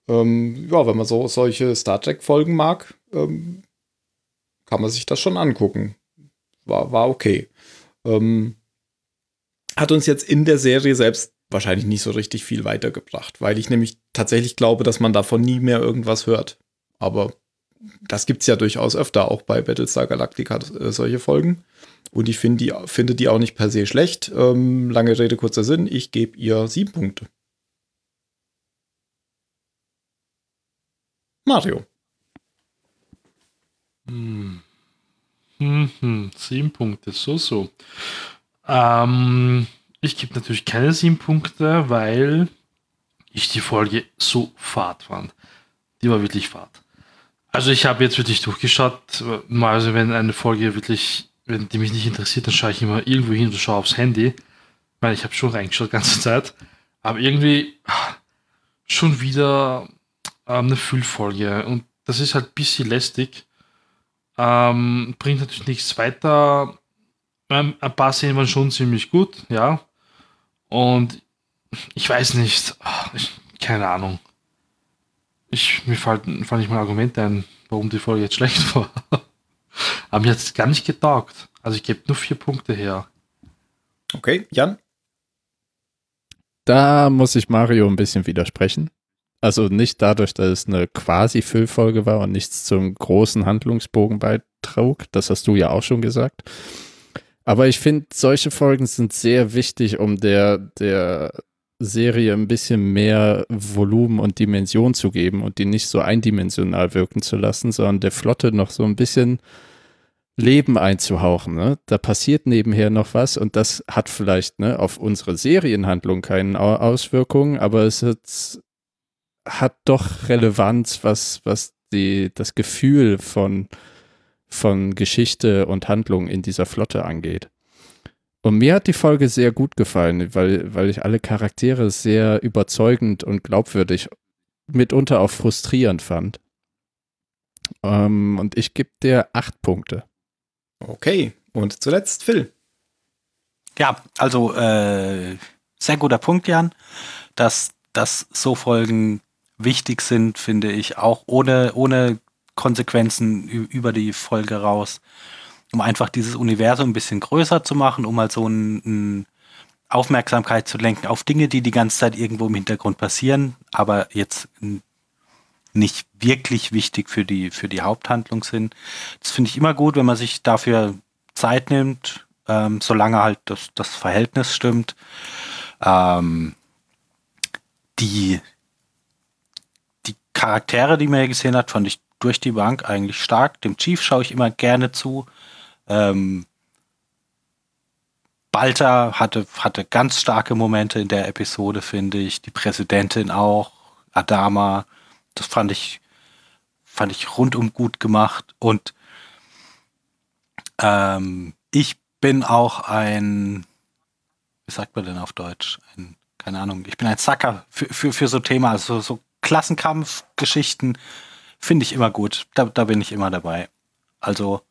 ähm, ja, wenn man so solche Star Trek-Folgen mag, ähm, kann man sich das schon angucken. War, war okay. Ähm, hat uns jetzt in der Serie selbst wahrscheinlich nicht so richtig viel weitergebracht, weil ich nämlich tatsächlich glaube, dass man davon nie mehr irgendwas hört. Aber das gibt es ja durchaus öfter, auch bei Battlestar Galactica äh, solche Folgen. Und ich find die, finde die auch nicht per se schlecht. Ähm, lange Rede, kurzer Sinn. Ich gebe ihr sieben Punkte. Mario. Hm. Hm, hm. Sieben Punkte, so, so. Ähm, ich gebe natürlich keine sieben Punkte, weil ich die Folge so fad fand. Die war wirklich fad. Also ich habe jetzt wirklich durchgeschaut. Mal, also wenn eine Folge wirklich, wenn die mich nicht interessiert, dann schaue ich immer irgendwo hin und schaue aufs Handy. Ich meine, ich habe schon reingeschaut die ganze Zeit. Aber irgendwie ah, schon wieder ähm, eine Füllfolge. Und das ist halt ein bisschen lästig. Ähm, bringt natürlich nichts weiter. Ein paar Szenen waren schon ziemlich gut, ja. Und ich weiß nicht, ich, keine Ahnung. Ich, mir fallen, fallen nicht mal Argumente ein, warum die Folge jetzt schlecht <laughs> war. Aber mir hat es gar nicht getaugt. Also ich gebe nur vier Punkte her. Okay, Jan? Da muss ich Mario ein bisschen widersprechen. Also nicht dadurch, dass es eine quasi Füllfolge war und nichts zum großen Handlungsbogen beitrug. Das hast du ja auch schon gesagt. Aber ich finde, solche Folgen sind sehr wichtig, um der, der Serie ein bisschen mehr Volumen und Dimension zu geben und die nicht so eindimensional wirken zu lassen, sondern der Flotte noch so ein bisschen Leben einzuhauchen. Ne? Da passiert nebenher noch was und das hat vielleicht ne, auf unsere Serienhandlung keine Au- Auswirkungen, aber es hat, hat doch Relevanz, was, was die, das Gefühl von, von Geschichte und Handlung in dieser Flotte angeht. Und mir hat die Folge sehr gut gefallen, weil, weil ich alle Charaktere sehr überzeugend und glaubwürdig, mitunter auch frustrierend fand. Ähm, und ich gebe dir acht Punkte. Okay. Und zuletzt Phil. Ja, also äh, sehr guter Punkt, Jan. Dass, dass so Folgen wichtig sind, finde ich, auch ohne, ohne Konsequenzen über die Folge raus, um einfach dieses Universum ein bisschen größer zu machen, um halt so ein, ein Aufmerksamkeit zu lenken auf Dinge, die die ganze Zeit irgendwo im Hintergrund passieren, aber jetzt nicht wirklich wichtig für die, für die Haupthandlung sind. Das finde ich immer gut, wenn man sich dafür Zeit nimmt, ähm, solange halt das, das Verhältnis stimmt. Ähm, die, die Charaktere, die man hier gesehen hat, fand ich durch die Bank eigentlich stark. Dem Chief schaue ich immer gerne zu. Ähm, Balta hatte, hatte ganz starke Momente in der Episode, finde ich. Die Präsidentin auch. Adama. Das fand ich, fand ich rundum gut gemacht. Und ähm, ich bin auch ein, wie sagt man denn auf Deutsch? Ein, keine Ahnung, ich bin ein Sucker für, für, für so Themen, also so Klassenkampfgeschichten finde ich immer gut. Da, da bin ich immer dabei. Also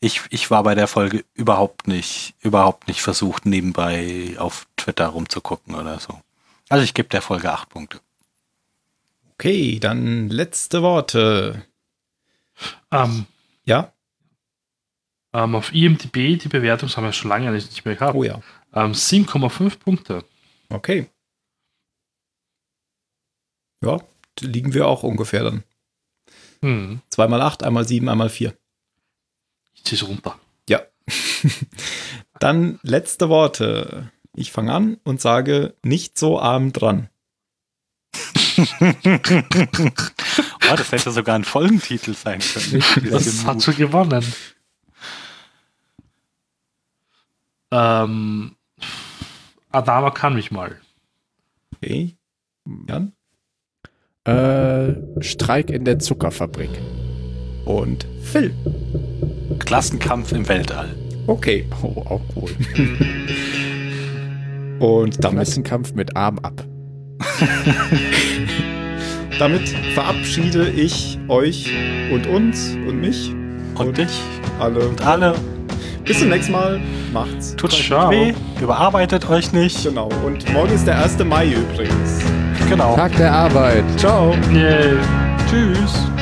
ich, ich war bei der Folge überhaupt nicht, überhaupt nicht versucht, nebenbei auf Twitter rumzugucken oder so. Also ich gebe der Folge acht Punkte. Okay, dann letzte Worte. Ähm, Ja? ähm, auf IMDb, die Bewertung haben wir schon lange nicht mehr gehabt. Oh ja. Ähm, 7,5 Punkte. Okay. Ja, da liegen wir auch ungefähr dann. Hm, Zweimal acht, einmal sieben, einmal vier. ich ziehe es runter. Ja. <laughs> dann letzte Worte. Ich fange an und sage, nicht so arm dran. <laughs> Oh, das hätte sogar ein Folgentitel sein können. Das hat schon gewonnen. Ähm, Adama kann mich mal. Okay. Jan? Äh, Streik in der Zuckerfabrik. Und Phil. Klassenkampf im Weltall. Okay. Oh, auch wohl. Und damit, Klassenkampf mit Arm ab. <laughs> damit verabschiede ich euch und uns und mich Und dich alle. und alle. Bis zum nächsten Mal. Macht's. Tut euch weh. Überarbeitet euch nicht. Genau. Und morgen ist der 1. Mai übrigens. Genau. Tag der Arbeit. Ciao. Yay. Tschüss.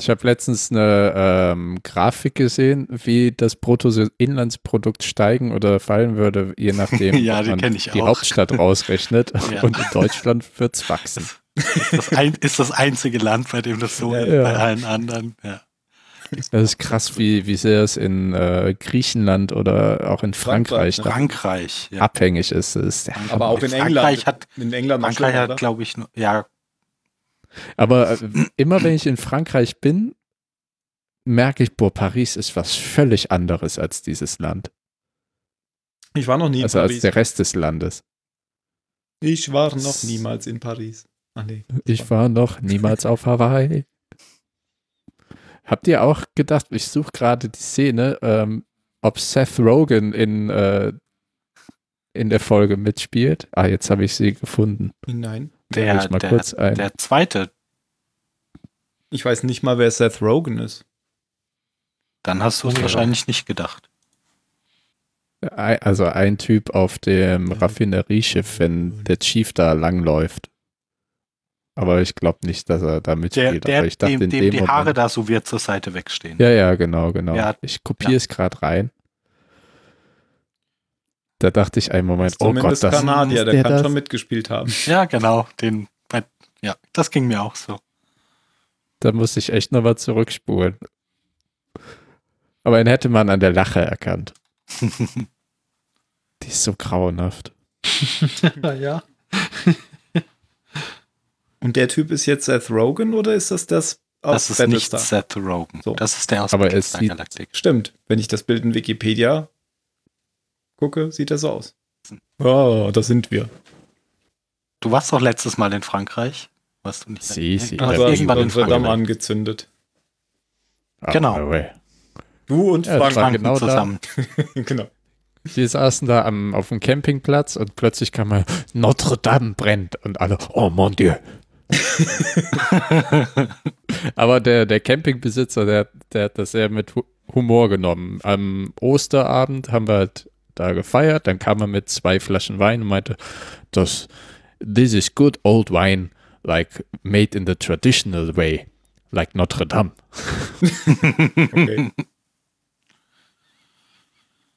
Ich habe letztens eine ähm, Grafik gesehen, wie das Bruttoinlandsprodukt steigen oder fallen würde, je nachdem, <laughs> Ja, die man die auch. Hauptstadt rausrechnet. <laughs> Ja. Und in Deutschland wird es wachsen. <laughs> Ist das, ein, ist das einzige Land, bei dem das so ist, Ja. bei allen anderen. Ja. Das ist krass, wie, wie sehr es in äh, Griechenland oder auch in Frankreich, Frankreich, Frankreich. Ja. abhängig ist. Ist Aber auch in Frankreich England. hat, in England Frankreich hat, glaube ich, nur, ja, Aber äh, immer wenn ich in Frankreich bin, merke ich, boah, Paris ist was völlig anderes als dieses Land. Ich war noch nie in Also als Paris. der Rest des Landes. Ich war noch niemals in Paris. Ach nee. Ich war noch niemals auf Hawaii. Habt ihr auch gedacht, ich suche gerade die Szene, ähm, ob Seth Rogen in, äh, in der Folge mitspielt? Ah, jetzt habe ich sie gefunden. Nein. Der, ich mal der, kurz ein. der zweite. Ich weiß nicht mal, wer Seth Rogen ist. Dann hast du es Ja. wahrscheinlich nicht gedacht. Also ein Typ auf dem Raffinerieschiff, wenn der Chief da langläuft. Aber ich glaube nicht, dass er da Der, mitspielt. der Aber ich dachte dem, dem dem die Haare Moment, da so wird zur Seite wegstehen. Ja, ja, genau, genau. Ja. ich kopiere es gerade rein. Da dachte ich einen Moment, oh Gott, das Kanadier, der, der kann das? schon mitgespielt haben. Ja, genau. Den, ja, das ging mir auch so. Da muss ich echt nochmal zurückspulen. Aber ihn hätte man an der Lache erkannt. <laughs> Die ist so grauenhaft. <laughs> ja. Und der Typ ist jetzt Seth Rogen oder ist das das aus Das ist nicht Battlestar? Seth Rogen. So. Das ist der aus Aber sieht- Galactic. Stimmt. Wenn ich das Bild in Wikipedia gucke, sieht er so aus. Oh, da sind wir. Du warst doch letztes Mal in Frankreich. Warst du nicht? Sie, sie. Aber irgendwann in Notre Dame Frankreich. angezündet. Genau. Aber, Du und Ja, Frank. Franken genau zusammen. <laughs> genau. Wir saßen da am, auf dem Campingplatz und plötzlich kam mal Notre Dame brennt und alle, oh mon Dieu. <laughs> Aber der, der Campingbesitzer, der, der hat das sehr mit Hu- Humor genommen. Am Osterabend haben wir halt da gefeiert, dann kam er mit zwei Flaschen Wein und meinte, das, this is good old wine, like made in the traditional way, like Notre Dame. Okay.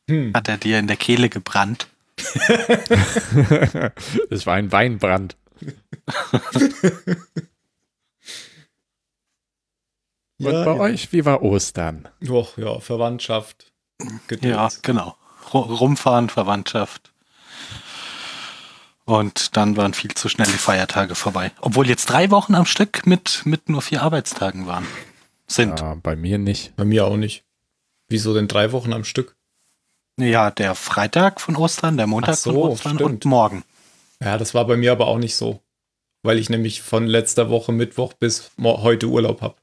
<laughs> Hat er dir in der Kehle gebrannt? <laughs> Es war ein Weinbrand. <laughs> Und Ja, bei ja. euch, wie war Ostern? Och, ja, Verwandtschaft. Gedöns. Ja, genau. Ru- Rumfahren, Verwandtschaft. Und dann waren viel zu schnell die Feiertage vorbei. Obwohl jetzt drei Wochen am Stück mit, mit nur vier Arbeitstagen waren. Sind. Ja, bei mir nicht. Bei mir auch nicht. Wieso denn drei Wochen am Stück? Ja, der Freitag von Ostern, der Montag so, von Ostern stimmt. und morgen. Ja, das war bei mir aber auch nicht so. Weil ich nämlich von letzter Woche Mittwoch bis heute Urlaub habe.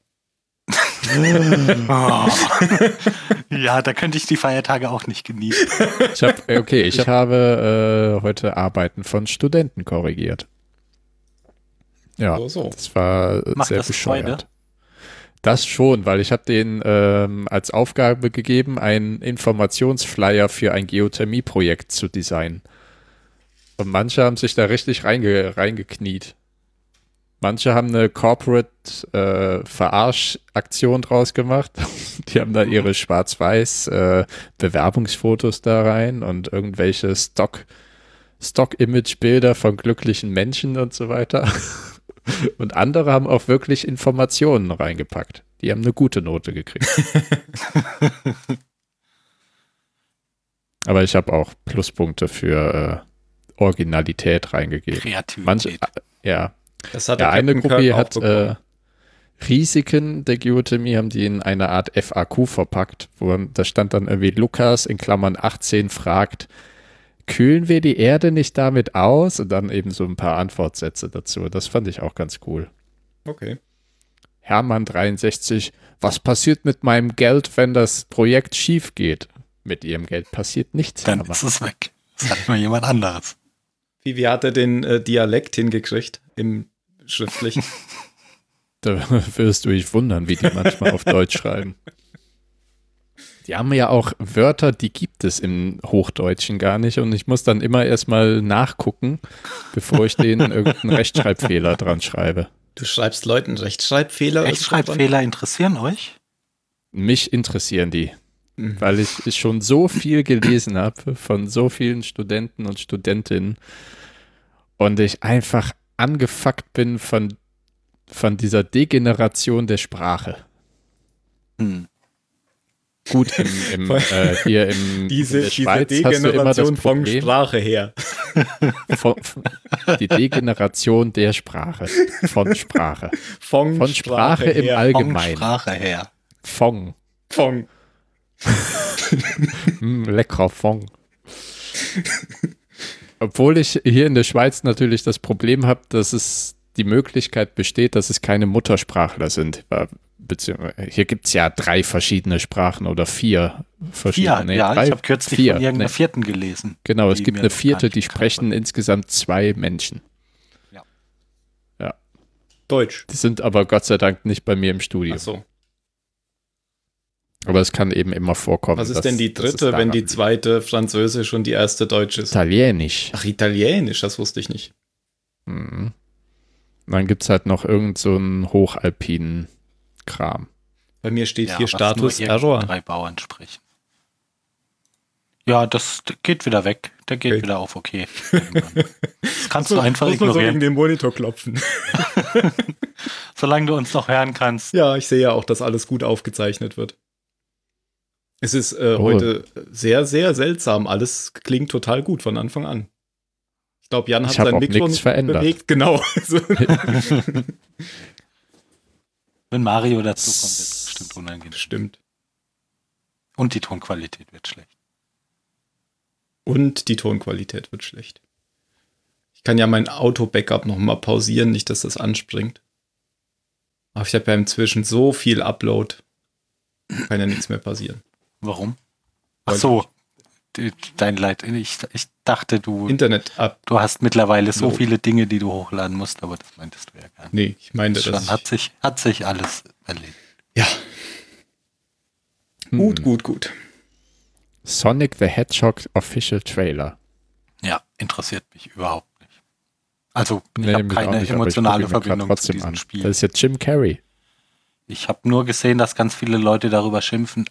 <laughs> ja, da könnte ich die Feiertage auch nicht genießen. Ich hab, okay, ich habe äh, heute Arbeiten von Studenten korrigiert. Ja, So, so. das war äh, Macht sehr das bescheuert. Freude? Das schon, weil ich habe denen ähm, als Aufgabe gegeben, einen Informationsflyer für ein Geothermie-Projekt zu designen. Und manche haben sich da richtig reinge reingekniet. Manche haben eine Corporate äh, draus gemacht. <laughs> Die haben da ihre <laughs> schwarz-weiß äh, Bewerbungsfotos da rein und irgendwelche Stock, Stock-Image-Bilder von glücklichen Menschen und so weiter. <laughs> Und andere haben auch wirklich Informationen reingepackt. Die haben eine gute Note gekriegt. Aber ich habe auch Pluspunkte für äh, Originalität reingegeben. Kreativität. Manche, äh, ja, Das hat ja, der eine Gruppe Kirk hat äh, Risiken der Geothermie, haben die in eine Art FAQ verpackt, wo da stand dann irgendwie Lukas in Klammern 18 fragt, kühlen wir die Erde nicht damit aus? Und dann eben so ein paar Antwortsätze dazu. Das fand ich auch ganz cool. Okay. Hermann 63, was passiert mit meinem Geld, wenn das Projekt schief geht? Mit ihrem Geld passiert nichts. Dann aber ist es weg. Das hat mal jemand anderes. Wie, wie hat er den äh, Dialekt hingekriegt im Schriftlichen? <laughs> Da wirst du dich wundern, wie die manchmal auf Deutsch schreiben. Die haben ja auch Wörter, die gibt es im Hochdeutschen gar nicht und ich muss dann immer erstmal nachgucken, bevor ich denen <laughs> irgendeinen Rechtschreibfehler dran schreibe. Du schreibst Leuten Rechtschreibfehler? Rechtschreibfehler interessieren euch? Mich interessieren die, Mhm. weil ich schon so viel gelesen habe von so vielen Studenten und Studentinnen und ich einfach angefuckt bin von, von dieser Degeneration der Sprache. Hm. Gut, im, im, äh, hier im, Diese, <laughs> in der diese Schweiz hast du immer das Degeneration von Problem, Sprache her. <laughs> von, die Degeneration der Sprache, von Sprache, Von, von Sprache, im her. Von Allgemeinen, Sprache her. von, Von. mm, leckerer Fong. <laughs> Obwohl ich hier in der Schweiz natürlich das Problem habe, dass es die Möglichkeit besteht, dass es keine Muttersprachler sind. Äh, beziehungsweise- Hier gibt es ja drei verschiedene Sprachen oder vier verschiedene. Ja, nee, ja, drei, ich habe kürzlich vier, von irgendeiner nee. vierten gelesen. Genau, es gibt eine vierte, die sprechen war. insgesamt zwei Menschen. Deutsch. Die sind aber Gott sei Dank nicht bei mir im Studio. Ach so. Aber es kann eben immer vorkommen. Was ist dass- denn die dritte, wenn die zweite Französisch und die erste Deutsch ist? Italienisch. Ach, Italienisch, das wusste ich nicht. Mhm. Dann gibt es halt noch irgend so einen hochalpinen Kram. Bei mir steht Ja, hier Status nur Error. drei Bauern sprechen. Ja, das geht wieder weg. Der geht Okay. wieder auf okay. Das <laughs> kannst du einfach muss man so ignorieren. gegen den Monitor klopfen. <laughs> Solange du uns noch hören kannst. Ja, ich sehe ja auch, dass alles gut aufgezeichnet wird. Es ist äh, Oh. heute sehr, sehr seltsam. Alles klingt total gut von Anfang an. Ich glaube, Jan hat Ich sein Mikro nichts nicht verändert. bewegt. Genau. <laughs> So. Wenn Mario dazu kommt, wird es bestimmt unangenehm. Stimmt. Und die Tonqualität wird schlecht. Und die Tonqualität wird schlecht. Ich kann ja mein Auto-Backup noch mal pausieren, nicht, dass das anspringt. Aber ich habe ja inzwischen so viel Upload. Kann ja nichts mehr passieren. Warum? Ach so. Dein Leid. Ich, ich dachte, du, Internet ab. du hast mittlerweile so So. viele Dinge, die du hochladen musst, aber das meintest du ja gar nicht. Nee, ich meinte Schon, das. hat, sich, hat sich alles erledigt. Ja, Hm. gut, gut, gut. Sonic the Hedgehog Official Trailer. Ja, interessiert mich überhaupt nicht. Also, ich Nee, habe keine nicht, emotionale Verbindung zu diesem an. Spiel. Das ist jetzt Jim Carrey. Ich habe nur gesehen, dass ganz viele Leute darüber schimpfen.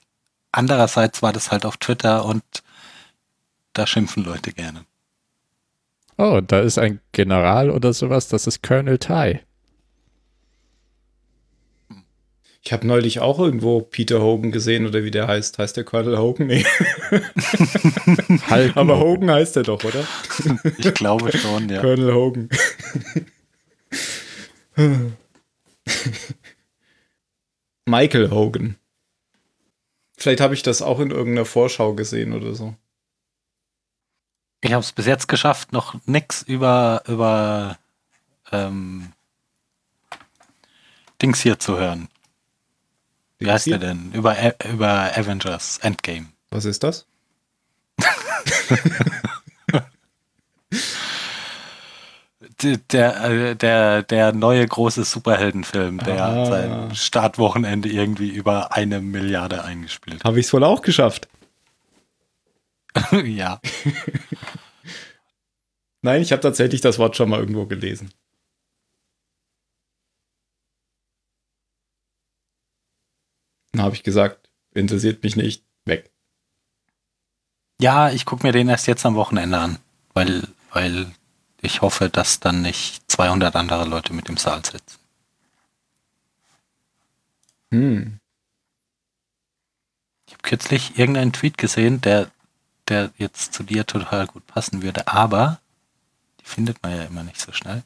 Andererseits war das halt auf Twitter und da schimpfen Leute gerne. Oh, da ist ein General oder sowas, das ist Colonel Ty. Ich habe neulich auch irgendwo Peter Hogan gesehen oder wie der heißt. Heißt der Colonel Hogan? Nee. <laughs> Aber Hogan heißt er doch, oder? Ich glaube schon, ja. Colonel Hogan. <laughs> Michael Hogan. Vielleicht habe ich das auch in irgendeiner Vorschau gesehen oder so. Ich habe es bis jetzt geschafft, noch nix über, über ähm, Dings hier zu hören. Wie heißt hier? der denn? Über, A- über Avengers Endgame. Was ist das? <laughs> D- Der, äh, der, der neue große Superheldenfilm, der Ah. sein Startwochenende irgendwie über eine Milliarde eingespielt Habe ich es wohl auch geschafft? <laughs> ja. <laughs> Nein, ich habe tatsächlich das Wort schon mal irgendwo gelesen. Dann habe ich gesagt, interessiert mich nicht, weg. Ja, ich gucke mir den erst jetzt am Wochenende an, weil, weil ich hoffe, dass dann nicht 200 andere Leute mit im Saal sitzen. Hm. Ich habe kürzlich irgendeinen Tweet gesehen, der, der jetzt zu dir total gut passen würde, aber die findet man ja immer nicht so schnell.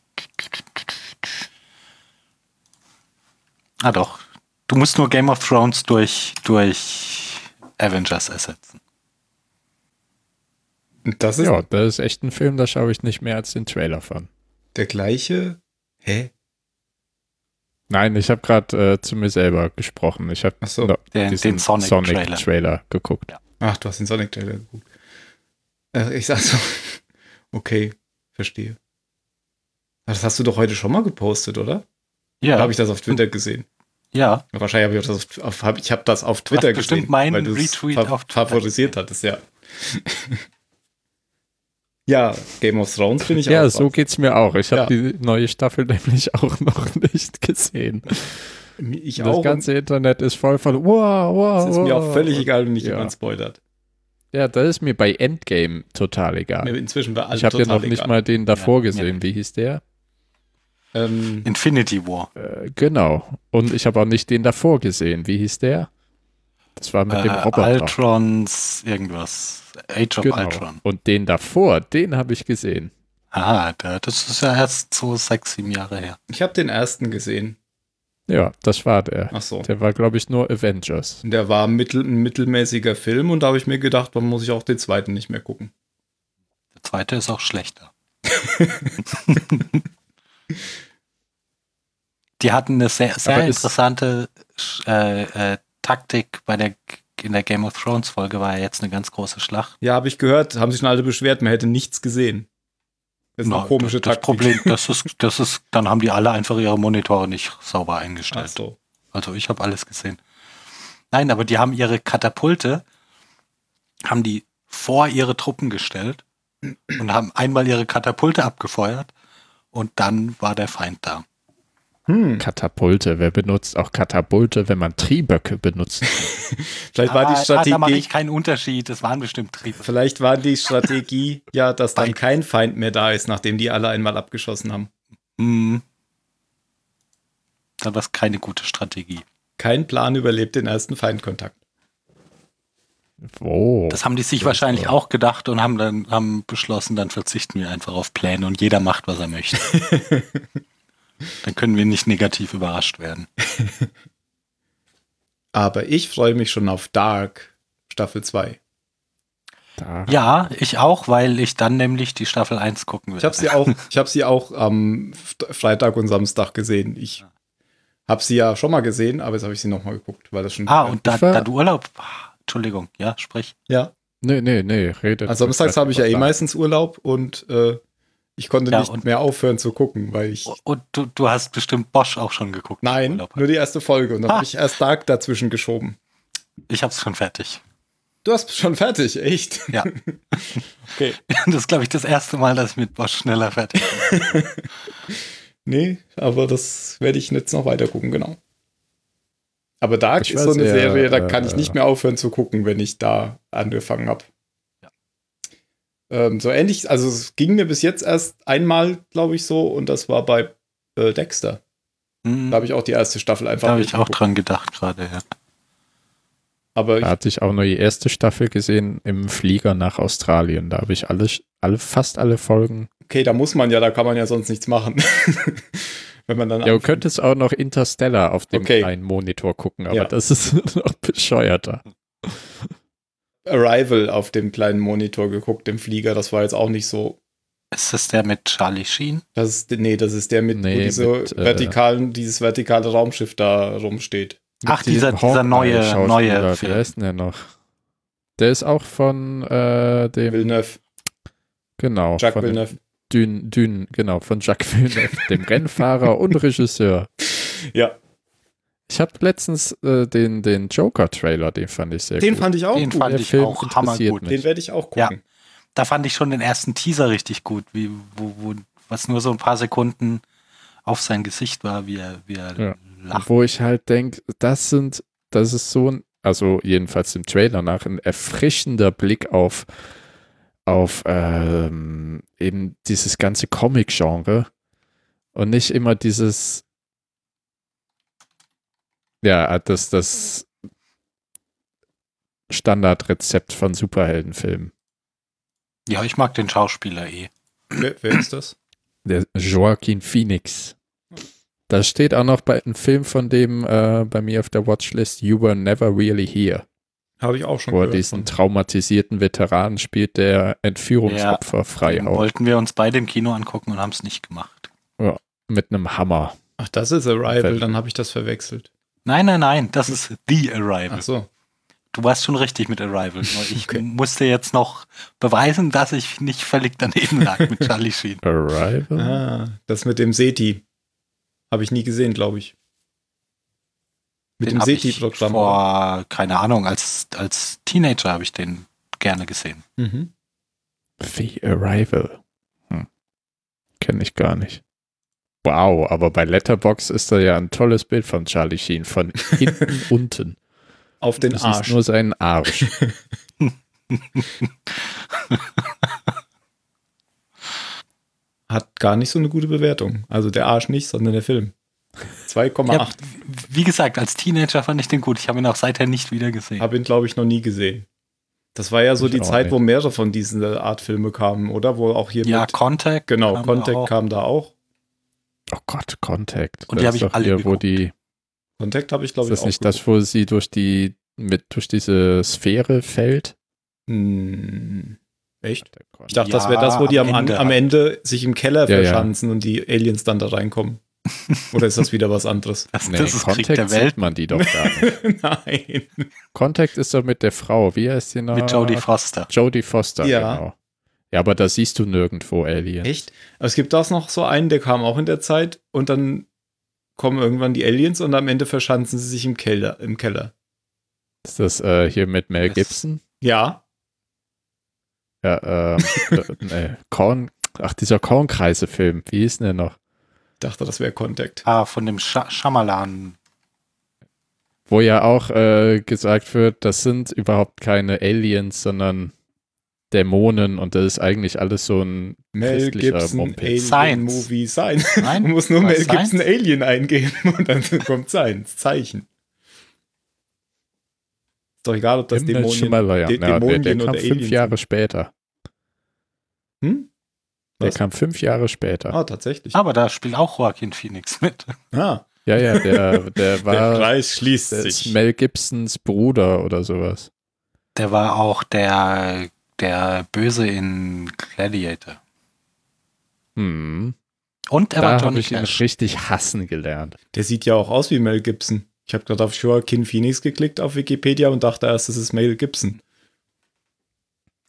Ah doch, du musst nur Game of Thrones durch, durch Avengers ersetzen. Das ist Ja, das ist echt ein Film, da schaue ich nicht mehr als den Trailer von. der gleiche. Hä? Nein, ich habe gerade äh, zu mir selber gesprochen. Ich habe so. Den- den Sonic-Trailer. Trailer geguckt. Ach, du hast den Sonic Trailer geguckt. Äh, ich sag so. <laughs> Okay, verstehe. Das hast du doch heute schon mal gepostet, oder? Ja, Oder habe ich das auf Twitter gesehen? ja. Wahrscheinlich habe ich auch das auf, auf hab, ich habe das auf Twitter hast bestimmt gesehen, meinen Retweet auf Twitter favorisiert hattest, ja. <laughs> ja, Game of Thrones bin ich Ja, auch. so geht's mir auch. Ich habe Ja. die neue Staffel <laughs> nämlich auch noch nicht gesehen. ich das auch. ganze Internet ist voll von wow, wow. Es ist mir auch völlig egal, wenn nicht Ja. jemand spoilert. Ja, das ist mir bei Endgame total egal. Mir inzwischen bei allem ich habe ja noch nicht egal. mal den davor Ja, gesehen. Wie hieß der? Ähm, Infinity War. Äh, genau. Und ich habe auch nicht den davor gesehen. Wie hieß der? Das war mit dem Äh, Roboter. Ultrons, irgendwas. Age of genau. Ultron. Und den davor, den habe ich gesehen. Ah, da, das ist ja erst so sechs, sieben Jahre her. ich habe den ersten gesehen. Ja, das war der. Ach so. Der war, glaube ich, nur Avengers. Der war mittel, ein mittelmäßiger Film und da habe ich mir gedacht, dann muss ich auch den zweiten nicht mehr gucken. Der zweite ist auch schlechter. <laughs> Die hatten eine sehr, sehr Aber interessante äh, äh, Taktik bei der in der Game of Thrones Folge war ja jetzt eine ganz große Schlacht. Ja, habe ich gehört, haben sich schon alle beschwert, man hätte nichts gesehen. Das ist Na, eine komische das, das. Problem, <laughs> das ist, das ist, dann haben die alle einfach ihre Monitore nicht sauber Ach eingestellt. so. Also ich habe alles gesehen. Nein, aber die haben ihre Katapulte, haben die vor ihre Truppen gestellt und haben einmal ihre Katapulte abgefeuert und dann war der Feind da. Hm. Katapulte. Wer benutzt auch Katapulte, wenn man Trieböcke benutzt? <laughs> Vielleicht war Ah, die Da mache Strategie, ich keinen Unterschied, das waren bestimmt Triebe. vielleicht war die Strategie, <laughs> ja, dass dann kein Feind mehr da ist, nachdem die alle einmal abgeschossen haben. Hm. Dann war es keine gute Strategie. Kein Plan überlebt den ersten Feindkontakt. Oh. Das haben die sich wahrscheinlich war- auch gedacht und haben dann haben beschlossen, dann verzichten wir einfach auf Pläne und jeder macht, was er möchte. <laughs> dann können wir nicht negativ überrascht werden. <laughs> Aber ich freue mich schon auf Dark Staffel 2. da. Ja, ich auch, weil ich dann nämlich die Staffel 1 gucken will. Ich habe sie auch, ich habe sie auch am Freitag und Samstag gesehen. Ich habe sie ja schon mal gesehen, aber jetzt habe ich sie noch mal geguckt, weil das schon Ah, und da, da du Urlaub. Ah, Entschuldigung, ja, sprich. ja, Nee, nee, nee, redet. Also samstags habe ich ja eh meistens Urlaub und äh, ich konnte Ja, nicht und- mehr aufhören zu gucken, weil ich. Und du, du hast bestimmt Bosch auch schon geguckt. Nein, nur die erste Folge und dann habe ich erst Dark dazwischen geschoben. Ich hab's schon fertig. Du hast schon fertig, echt? Ja. <laughs> Okay. <laughs> Das ist, glaube ich, das erste Mal, dass ich mit Bosch schneller fertig bin. <laughs> Nee, aber das werde ich jetzt noch weiter gucken, genau. Aber Dark Ich ist so eine sehr, Serie, da kann ich äh, nicht mehr aufhören zu gucken, wenn ich da angefangen habe. Ähm, so ähnlich, also es ging mir bis jetzt erst einmal, glaube ich, so, und das war bei äh, Dexter. Hm, Da habe ich auch die erste Staffel einfach da habe ich auch dran gedacht gerade, ja. Aber Da hatte ich auch nur die erste Staffel gesehen im Flieger nach Australien. Da habe ich alle, alle, fast alle Folgen. okay, da muss man ja, da kann man ja sonst nichts machen. <laughs> wenn man dann Ja, du könntest auch noch Interstellar auf dem Okay. kleinen Monitor gucken, aber Ja. das ist <laughs> noch bescheuerter. Arrival auf dem kleinen Monitor geguckt, im Flieger, das war jetzt auch nicht so. Ist das der mit Charlie Sheen? Das ist, nee, das ist der mit, wo Nee, diese mit, äh, vertikalen, dieses vertikale Raumschiff da rumsteht. Ach, dieser- dieser neue- neue Wie Film. heißt denn der noch? Der ist auch von äh, dem, Villeneuve, genau, Jacques Villeneuve. Dün, Dün, genau, von Jacques Villeneuve, dem Rennfahrer und Regisseur. Ja, Ich habe letztens äh, den, den Joker-Trailer, den fand ich sehr den gut. fand ich auch Den gut. fand Der ich Film auch interessiert hammergut. mich. Den werde ich auch Ja. gucken. Da fand ich schon den ersten Teaser richtig gut, wie, wo, wo, was nur so ein paar Sekunden auf sein Gesicht war, wie er, wie er Ja. lacht. Wo ich halt denke, das sind, das ist so ein, also jedenfalls im Trailer nach, ein erfrischender Blick auf, auf ähm, eben dieses ganze Comic-Genre und nicht immer dieses, ja, das, das Standardrezept von Superheldenfilmen. Ja, ich mag den Schauspieler eh. Wer, wer ist das? Der Joaquin Phoenix. Da steht auch noch bei einem Film von dem äh, bei mir auf der Watchlist You Were Never Really Here, Habe ich auch schon wo gehört. diesen von. traumatisierten Veteran spielt, der Entführungsopfer frei Den haut wollten wir uns beide im Kino angucken und haben es nicht gemacht. mit einem Hammer. Ach, das ist Arrival, dann habe ich das verwechselt. Nein, nein, nein, das ist The Arrival. Ach so. Du warst schon richtig mit Arrival. Ich <laughs> Okay. musste jetzt noch beweisen, dass ich nicht völlig daneben lag mit <laughs> Charlie Sheen. Arrival? Ah, das mit dem Seti. Habe ich nie gesehen, glaube ich. Mit Den dem Seti-Programm. Vor, keine Ahnung, als, als Teenager habe ich den gerne gesehen. Mhm. The Arrival. Hm. Kenne ich gar nicht. Wow, aber bei Letterbox ist da ja ein tolles Bild von Charlie Sheen, von hinten <laughs> unten. Auf den siehst Arsch. nur seinen Arsch. <laughs> Hat gar nicht so eine gute Bewertung. Also der Arsch nicht, sondern der Film. 2,8. Ja, wie gesagt, als Teenager fand ich den gut. Ich habe ihn auch seither nicht wieder gesehen. Habe ihn, glaube ich, noch nie gesehen. Das war ja so Ich die Zeit, nicht. wo mehrere von diesen Art Filme kamen, oder? Wo auch hier ja, mit. Contact. Genau, kam Contact kam da auch. Oh Gott, Contact. Und die Das hab ist ich doch alle hier, wo geguckt. die Contact habe ich, Ist glaube ich, das auch. nicht das, wo sie durch die, mit, durch diese Sphäre fällt? Hm, echt? Ich dachte, Ja, das wäre das, wo die am, Ende am halt. Ende sich im Keller Ja, ja. verschanzen und die Aliens dann da reinkommen. Oder ist das wieder was anderes? <laughs> Das, nee, das ist Krieg der Contact Welt sieht man die doch gar nicht. <laughs> Nein. Contact ist doch mit der Frau. Wie heißt die noch? mit Jodie Foster. Jodie Foster, Ja. genau. Ja, aber da siehst du nirgendwo Aliens. Echt? Aber es gibt auch noch so einen, der kam auch in der Zeit und dann kommen irgendwann die Aliens und am Ende verschanzen sie sich im Keller. Im Keller. Ist das äh, hier mit Mel Gibson? Ja, Ja, ähm, äh, <laughs> nee, Korn, ach, dieser Kornkreise-Film. Wie hieß denn der noch? ich dachte, das wäre Contact. Ah, von dem Sch Schamalan. Wo ja auch äh, gesagt wird, das sind überhaupt keine Aliens, sondern Dämonen und das ist eigentlich alles so ein Mel christlicher Gibson Mumpitz. Alien Science. Movie Science. Nein? Man <laughs> muss nur Mel Science? Gibson Alien eingeben <laughs> und dann kommt Science. Zeichen. Ist doch egal, ob das M. Night Dämonien. Ja, der, der Dämonien kam fünf Jahre sind. später. Hm? Der Was? kam fünf Jahre später. Ah, tatsächlich. Aber da spielt auch Joaquin Phoenix mit. Ah, Ja, ja, der, der <laughs> der war Kreis schließt der ist sich. Mel Gibsons Bruder oder sowas. Der war auch der, der Böse in Gladiator. Hm. Und er Da war Johnny ich ihn Cash. richtig hassen gelernt. Der sieht ja auch aus wie Mel Gibson. Ich habe gerade auf Joaquin Phoenix geklickt auf Wikipedia und dachte erst, das ist Mel Gibson.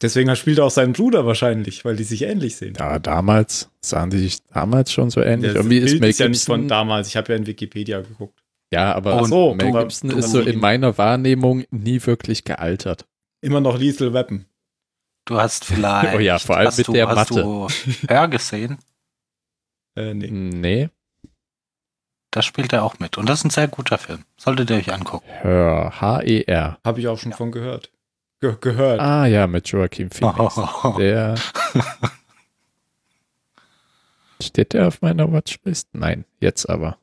Deswegen spielt er auch seinen Bruder wahrscheinlich, weil die sich ähnlich sehen. Ja, damals sahen die sich damals schon so ähnlich. Das Irgendwie ist Bild Mel ist ja nicht von damals. Ich habe ja in Wikipedia geguckt. ja, aber Und so, Mel Gibson ist so in meiner Wahrnehmung nie wirklich gealtert. Immer noch Lethal Weapon. Du hast <laughs> vielleicht. Oh ja, vor allem hast mit du, der hast Matte. du Hör gesehen? <laughs> Äh, nee. Nee, Da spielt er auch mit. Und das ist ein sehr guter Film. Solltet ihr euch angucken. Hör, H-E-R. Habe ich auch schon von gehört. Ge gehört. Ah ja, mit Joaquin Phoenix. Der. Steht der auf meiner Watchlist? Nein, jetzt aber.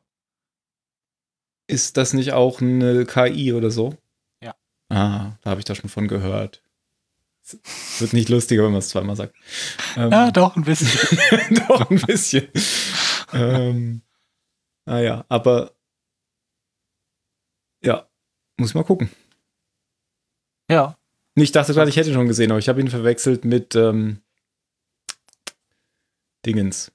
Ist das nicht auch eine KI oder so? Ja. Ah, da habe ich da schon von gehört. Es wird nicht lustiger, wenn man es zweimal sagt. Ähm, Ja, doch, ein bisschen. <laughs> doch, ein bisschen. ähm, naja, aber ja, muss mal gucken. ja. Ich dachte gerade, ich hätte schon gesehen, aber ich habe ihn verwechselt mit ähm, Dingens.